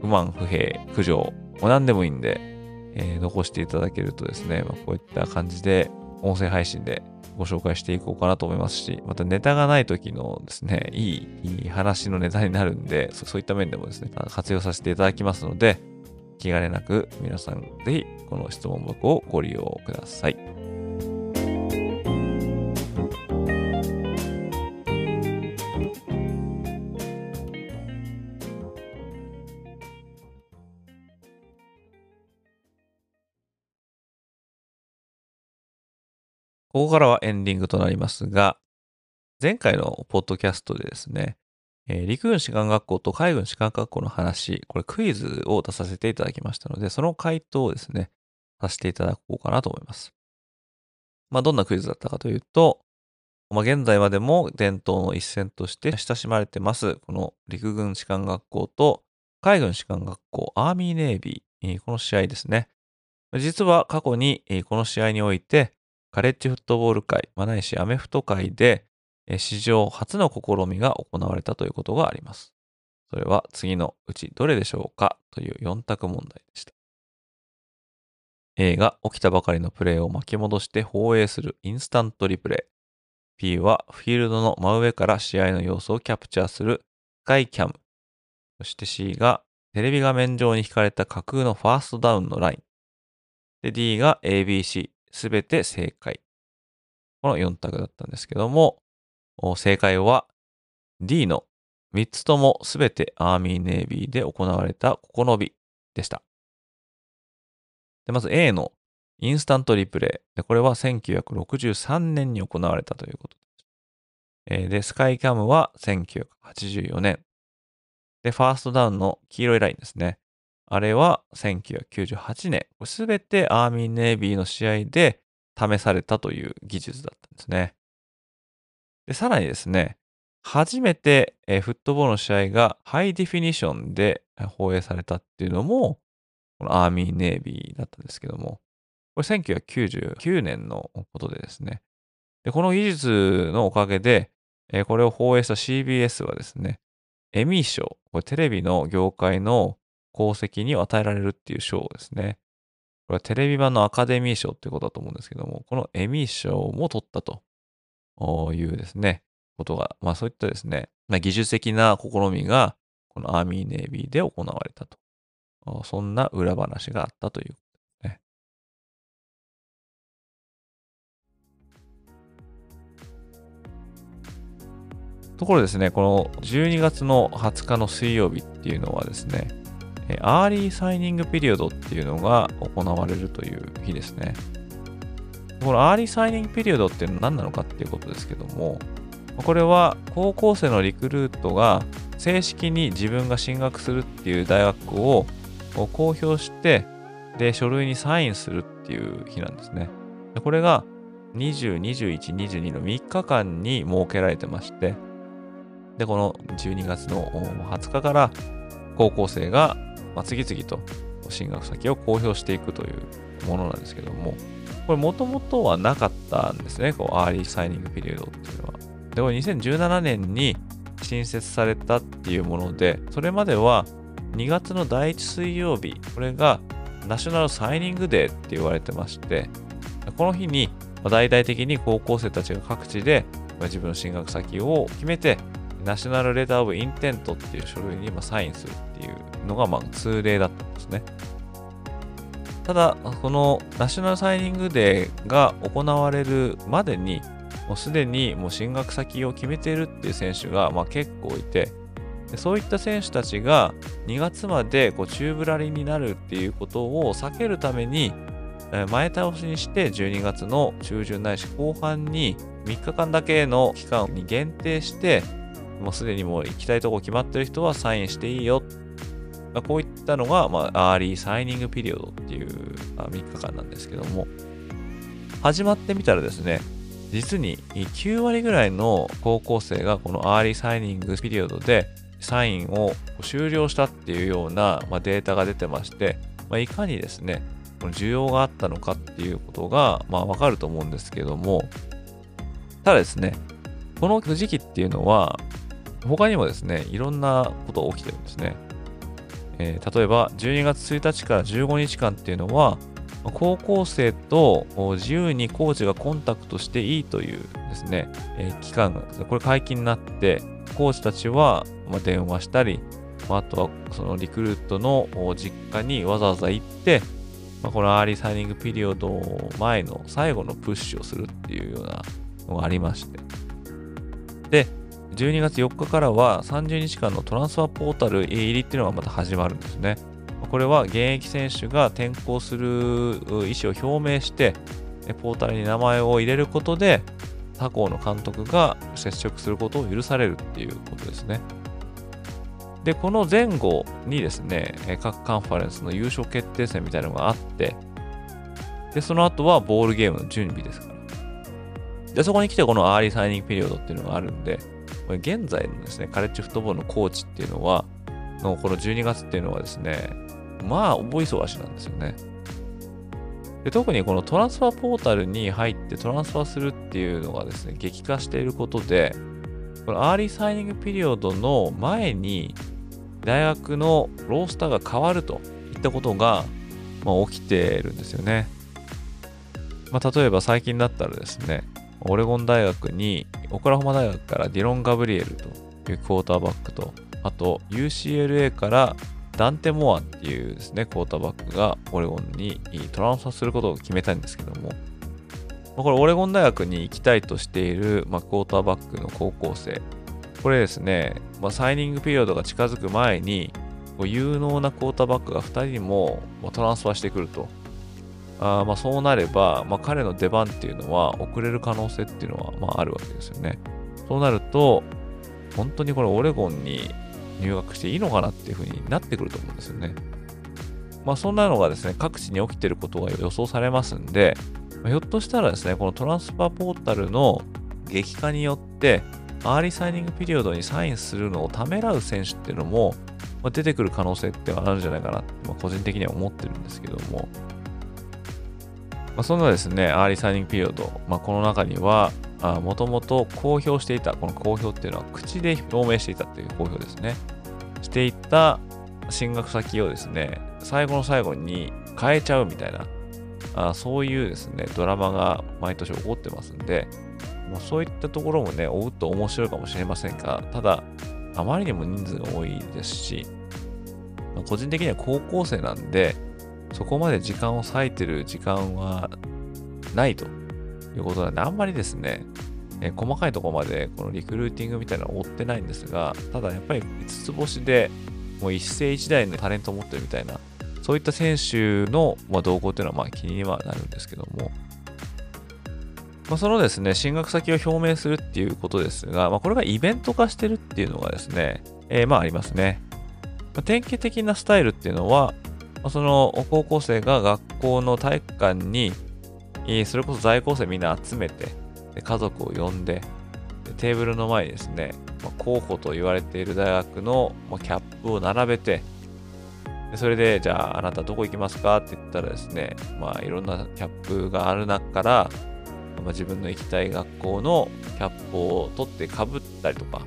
不満、不平、苦情、も何でもいいんで、えー、残していただけるとですね、まあ、こういった感じで音声配信でご紹介していこうかなと思いますし、またネタがない時のですね、いい、いい話のネタになるんでそ、そういった面でもですね、活用させていただきますので、気兼ねなく皆さんぜひこの質問箱をご利用ください。ここからはエンディングとなりますが、前回のポッドキャストでですね、えー、陸軍士官学校と海軍士官学校の話、これクイズを出させていただきましたので、その回答をですね、させていただこうかなと思います。まあ、どんなクイズだったかというと、まあ、現在までも伝統の一戦として親しまれてます、この陸軍士官学校と海軍士官学校アーミーネイビー、この試合ですね。実は過去にこの試合において、カレッジフットボール界、まないしアメフト界で、史上初の試みが行われたということがあります。それは次のうちどれでしょうか？という4択問題でした。A が起きたばかりのプレーを巻き戻して放映するインスタントリプレイ。B はフィールドの真上から試合の様子をキャプチャーするスカイキャム。そして C がテレビ画面上に引かれた架空のファーストダウンのライン。で D が ABC。すべて正解。この4択だったんですけども、正解は D の3つともすべてアーミーネイビーで行われた試みでした。でまず A のインスタントリプレイ。これは1963年に行われたということです。で、スカイキャムは1984年。で、ファーストダウンの黄色いラインですね。あれは1998年。すべてアーミーネイビーの試合で試されたという技術だったんですね。で、さらにですね、初めて、フットボールの試合がハイディフィニションで放映されたっていうのも、このアーミーネイビーだったんですけども、これ1999年のことでですね。で、この技術のおかげで、これを放映した CBS はですね、エミー賞、これテレビの業界の功績に与えられるっていう賞ですね。これはテレビ版のアカデミー賞っていうことだと思うんですけども、このエミー賞も取ったというですね、ことが、まあそういったですね、まあ、技術的な試みが、このアーミーネイビーで行われたと。そんな裏話があったということですね。ところですね、この12月の20日の水曜日っていうのはですね、 Early Signing Period っていうのが行われるという日ですね。この Early Signing Period っていうのは何なのかっていうことですけども、これは高校生のリクルートが正式に自分が進学するっていう大学を公表して、で、書類にサインするっていう日なんですね。これが20、21、22の3日間に設けられてまして、で、この12月の20日から高校生がま次々と進学先を公表していくというものなんですけども、これもともとはなかったんですね、こう Early Signing Period っていうのは。で、これ2017年に新設されたっていうもので、それまでは2月の第1水曜日、これがナショナルサイニングデーって言われてまして、この日に大々的に高校生たちが各地で自分の進学先を決めて、ナショナルレターオブインテントっていう書類にサインするっていうのがまあ通例だったんですね。ただ、このナショナルサイニングデーが行われるまでに、もうすでにもう進学先を決めているっていう選手がまあ結構いて、そういった選手たちが2月までこう宙ぶらりになるっていうことを避けるために、前倒しにして12月の中旬ないし後半に3日間だけの期間に限定して、もうすでにもう行きたいとこ決まってる人はサインしていいよ。まあ、こういったのが、まあ、 Early Signing Period っていう、まあ、3日間なんですけども、始まってみたらですね、実に9割ぐらいの高校生がこの Early Signing Period でサインを終了したっていうような、ま、データが出てまして、ま、いかにですね、この需要があったのかっていうことが、まあ、わかると思うんですけども、ただですね、この時期っていうのは、他にもですね、いろんなことが起きてるんですね。えー、例えば、12月1日から15日間っていうのは、高校生と自由にコーチがコンタクトしていいというですね、えー、期間が、これ解禁になって、コーチたちは電話したり、あとはそのリクルートの実家にわざわざ行って、ま、この Early Signing Period 前の最後のプッシュをするっていうようなのがありまして。で、12月4日からは30日間の transfer portal 入りっていうのがまた始まるんですね。これは現役選手が転校する意思を表明して、portal に名前を入れることで、他校の監督が接触することを許されるっていうことですね。で、この前後にですね、各カンファレンスの優勝決定戦みたいなのがあって、で、その後はボウルゲームの準備ですから。で、そこに来てこの Early Signing Period っていうのがあるんで、現在のですね、カレッジフットボールのコーチっていうのは、のこの12月っていうのはですね、まあ、大忙しなんですよね。で特にこの transfer portal に入って transfer するっていうのがですね、激化していることで、この Early Signing Period の前に大学の roster が変わるといったことが、まあ、起きてるんですよね。まあ、例えば最近だったらですね、オレゴン大学にオクラホマ大学からディロン・ガブリエルというクォーターバックと、あと UCLA からダンテ・モアっていうですね、クォーターバックがオレゴンにトランスファーすることを決めたんですけども、これオレゴン大学に行きたいとしている、まあ、クォーターバックの高校生、これですね、まあ、サイニングピリオドが近づく前に、有能なクォーターバックが2人もトランスファーしてくると。あまあそうなれば、まあ、彼の出番っていうのは遅れる可能性っていうのはまああるわけですよね。そうなると、本当にこれオレゴンに入学していいのかなっていうふうになってくると思うんですよね。まあそんなのがですね、各地に起きてることが予想されますんで、ま、ひょっとしたらですね、この transfer portal の激化によって、 Early Signing Period にサインするのをためらう選手っていうのも、ま、出てくる可能性ってあるんじゃないかなって、ま、個人的には思ってるんですけども、まあ、そんなですね、 Early Signing Period、まあ、この中には、もともと公表していた、この公表っていうのは口で表明していたという公表ですね。していた進学先をですね、最後の最後に変えちゃうみたいな、あそういうですね、ドラマが毎年起こってますんで、もうそういったところもね、追うと面白いかもしれませんが、ただ、あまりにも人数が多いですし、個人的には高校生なんで、そこまで時間を割いてる時間はないということなんで、あんまりですね、え細かいところまでこのリクルーティングみたいなのを追ってないんですが、ただやっぱり5つ星でもう一世一代のタレントを持ってるみたいな、そういった選手の、ま動向っていうのはまあ気にはなるんですけども、まあ、そのですね、進学先を表明するっていうことですが、まあ、これがイベント化してるっていうのがですね、えー、まあありますね。まあ、典型的なスタイルっていうのは、その高校生が学校の体育館に、それこそ在校生みんな集めて、で家族を呼んで、テーブルの前にですね、ま、候補と言われている大学の、ま、キャップを並べて、それで、じゃあ、あなたどこ行きますか？って言ったらですね、まあ、いろんなキャップがある中から、まあ、自分の行きたい学校のキャップを取ってかぶったりとか、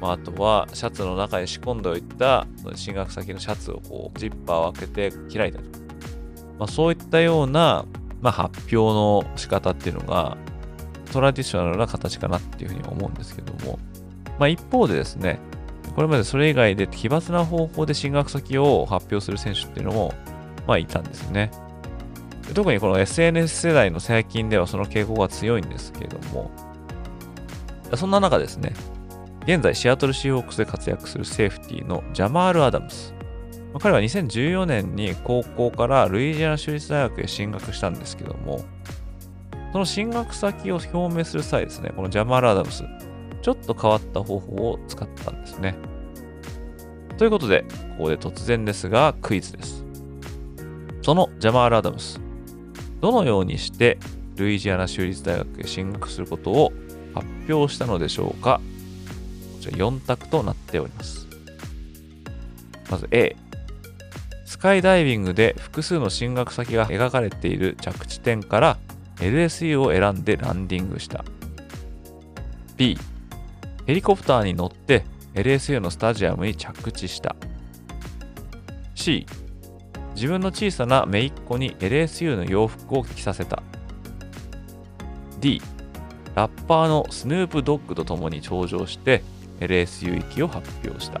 まあ、あとはシャツの中に仕込んでおいた進学先のシャツをこうジッパーを開けて開いたりと。か、まあ、そういったような、まあ、発表の仕方っていうのがトラディショナルな形かなっていうふうに思うんですけども、まあ、一方でですね、これまでそれ以外で奇抜な方法で進学先を発表する選手っていうのも、まあ、いたんですね。特にこの SNS 世代の最近ではその傾向が強いんですけども、そんな中ですね、現在シアトルシーホークスで活躍するセーフティーのジャマール・アダムス。彼は2014年に高校からルイジアナ州立大学へ進学したんですけども、その進学先を表明する際ですね、このジャマール・アダムス、ちょっと変わった方法を使ったんですね。ということで、ここで突然ですがクイズです。そのジャマール・アダムス、どのようにしてルイジアナ州立大学へ進学することを発表したのでしょうか？ちら4択となっております。まず A、スカイダイビングで複数の進学先が描かれている着地点から LSU を選んでランディングした。B、ヘリコプターに乗って LSU のスタジアムに着地した。C、自分の小さな姪っ子に LSU の洋服を着させた。D、ラッパーのスヌープドッグと共に頂上して LSU 行きを発表した。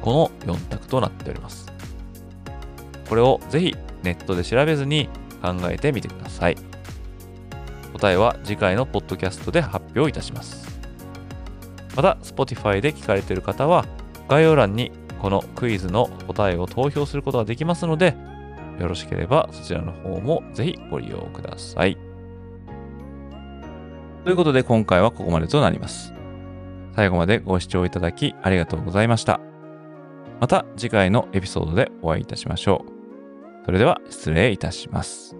この4択となっております。これをぜひネットで調べずに考えてみてください。答えは次回のポッドキャストで発表いたします。また、Spotify で聞かれている方は概要欄にこのクイズの答えを投票することができますので、よろしければそちらの方もぜひご利用ください。ということで今回はここまでとなります。最後までご視聴いただきありがとうございました。また次回のエピソードでお会いいたしましょう。それでは失礼いたします。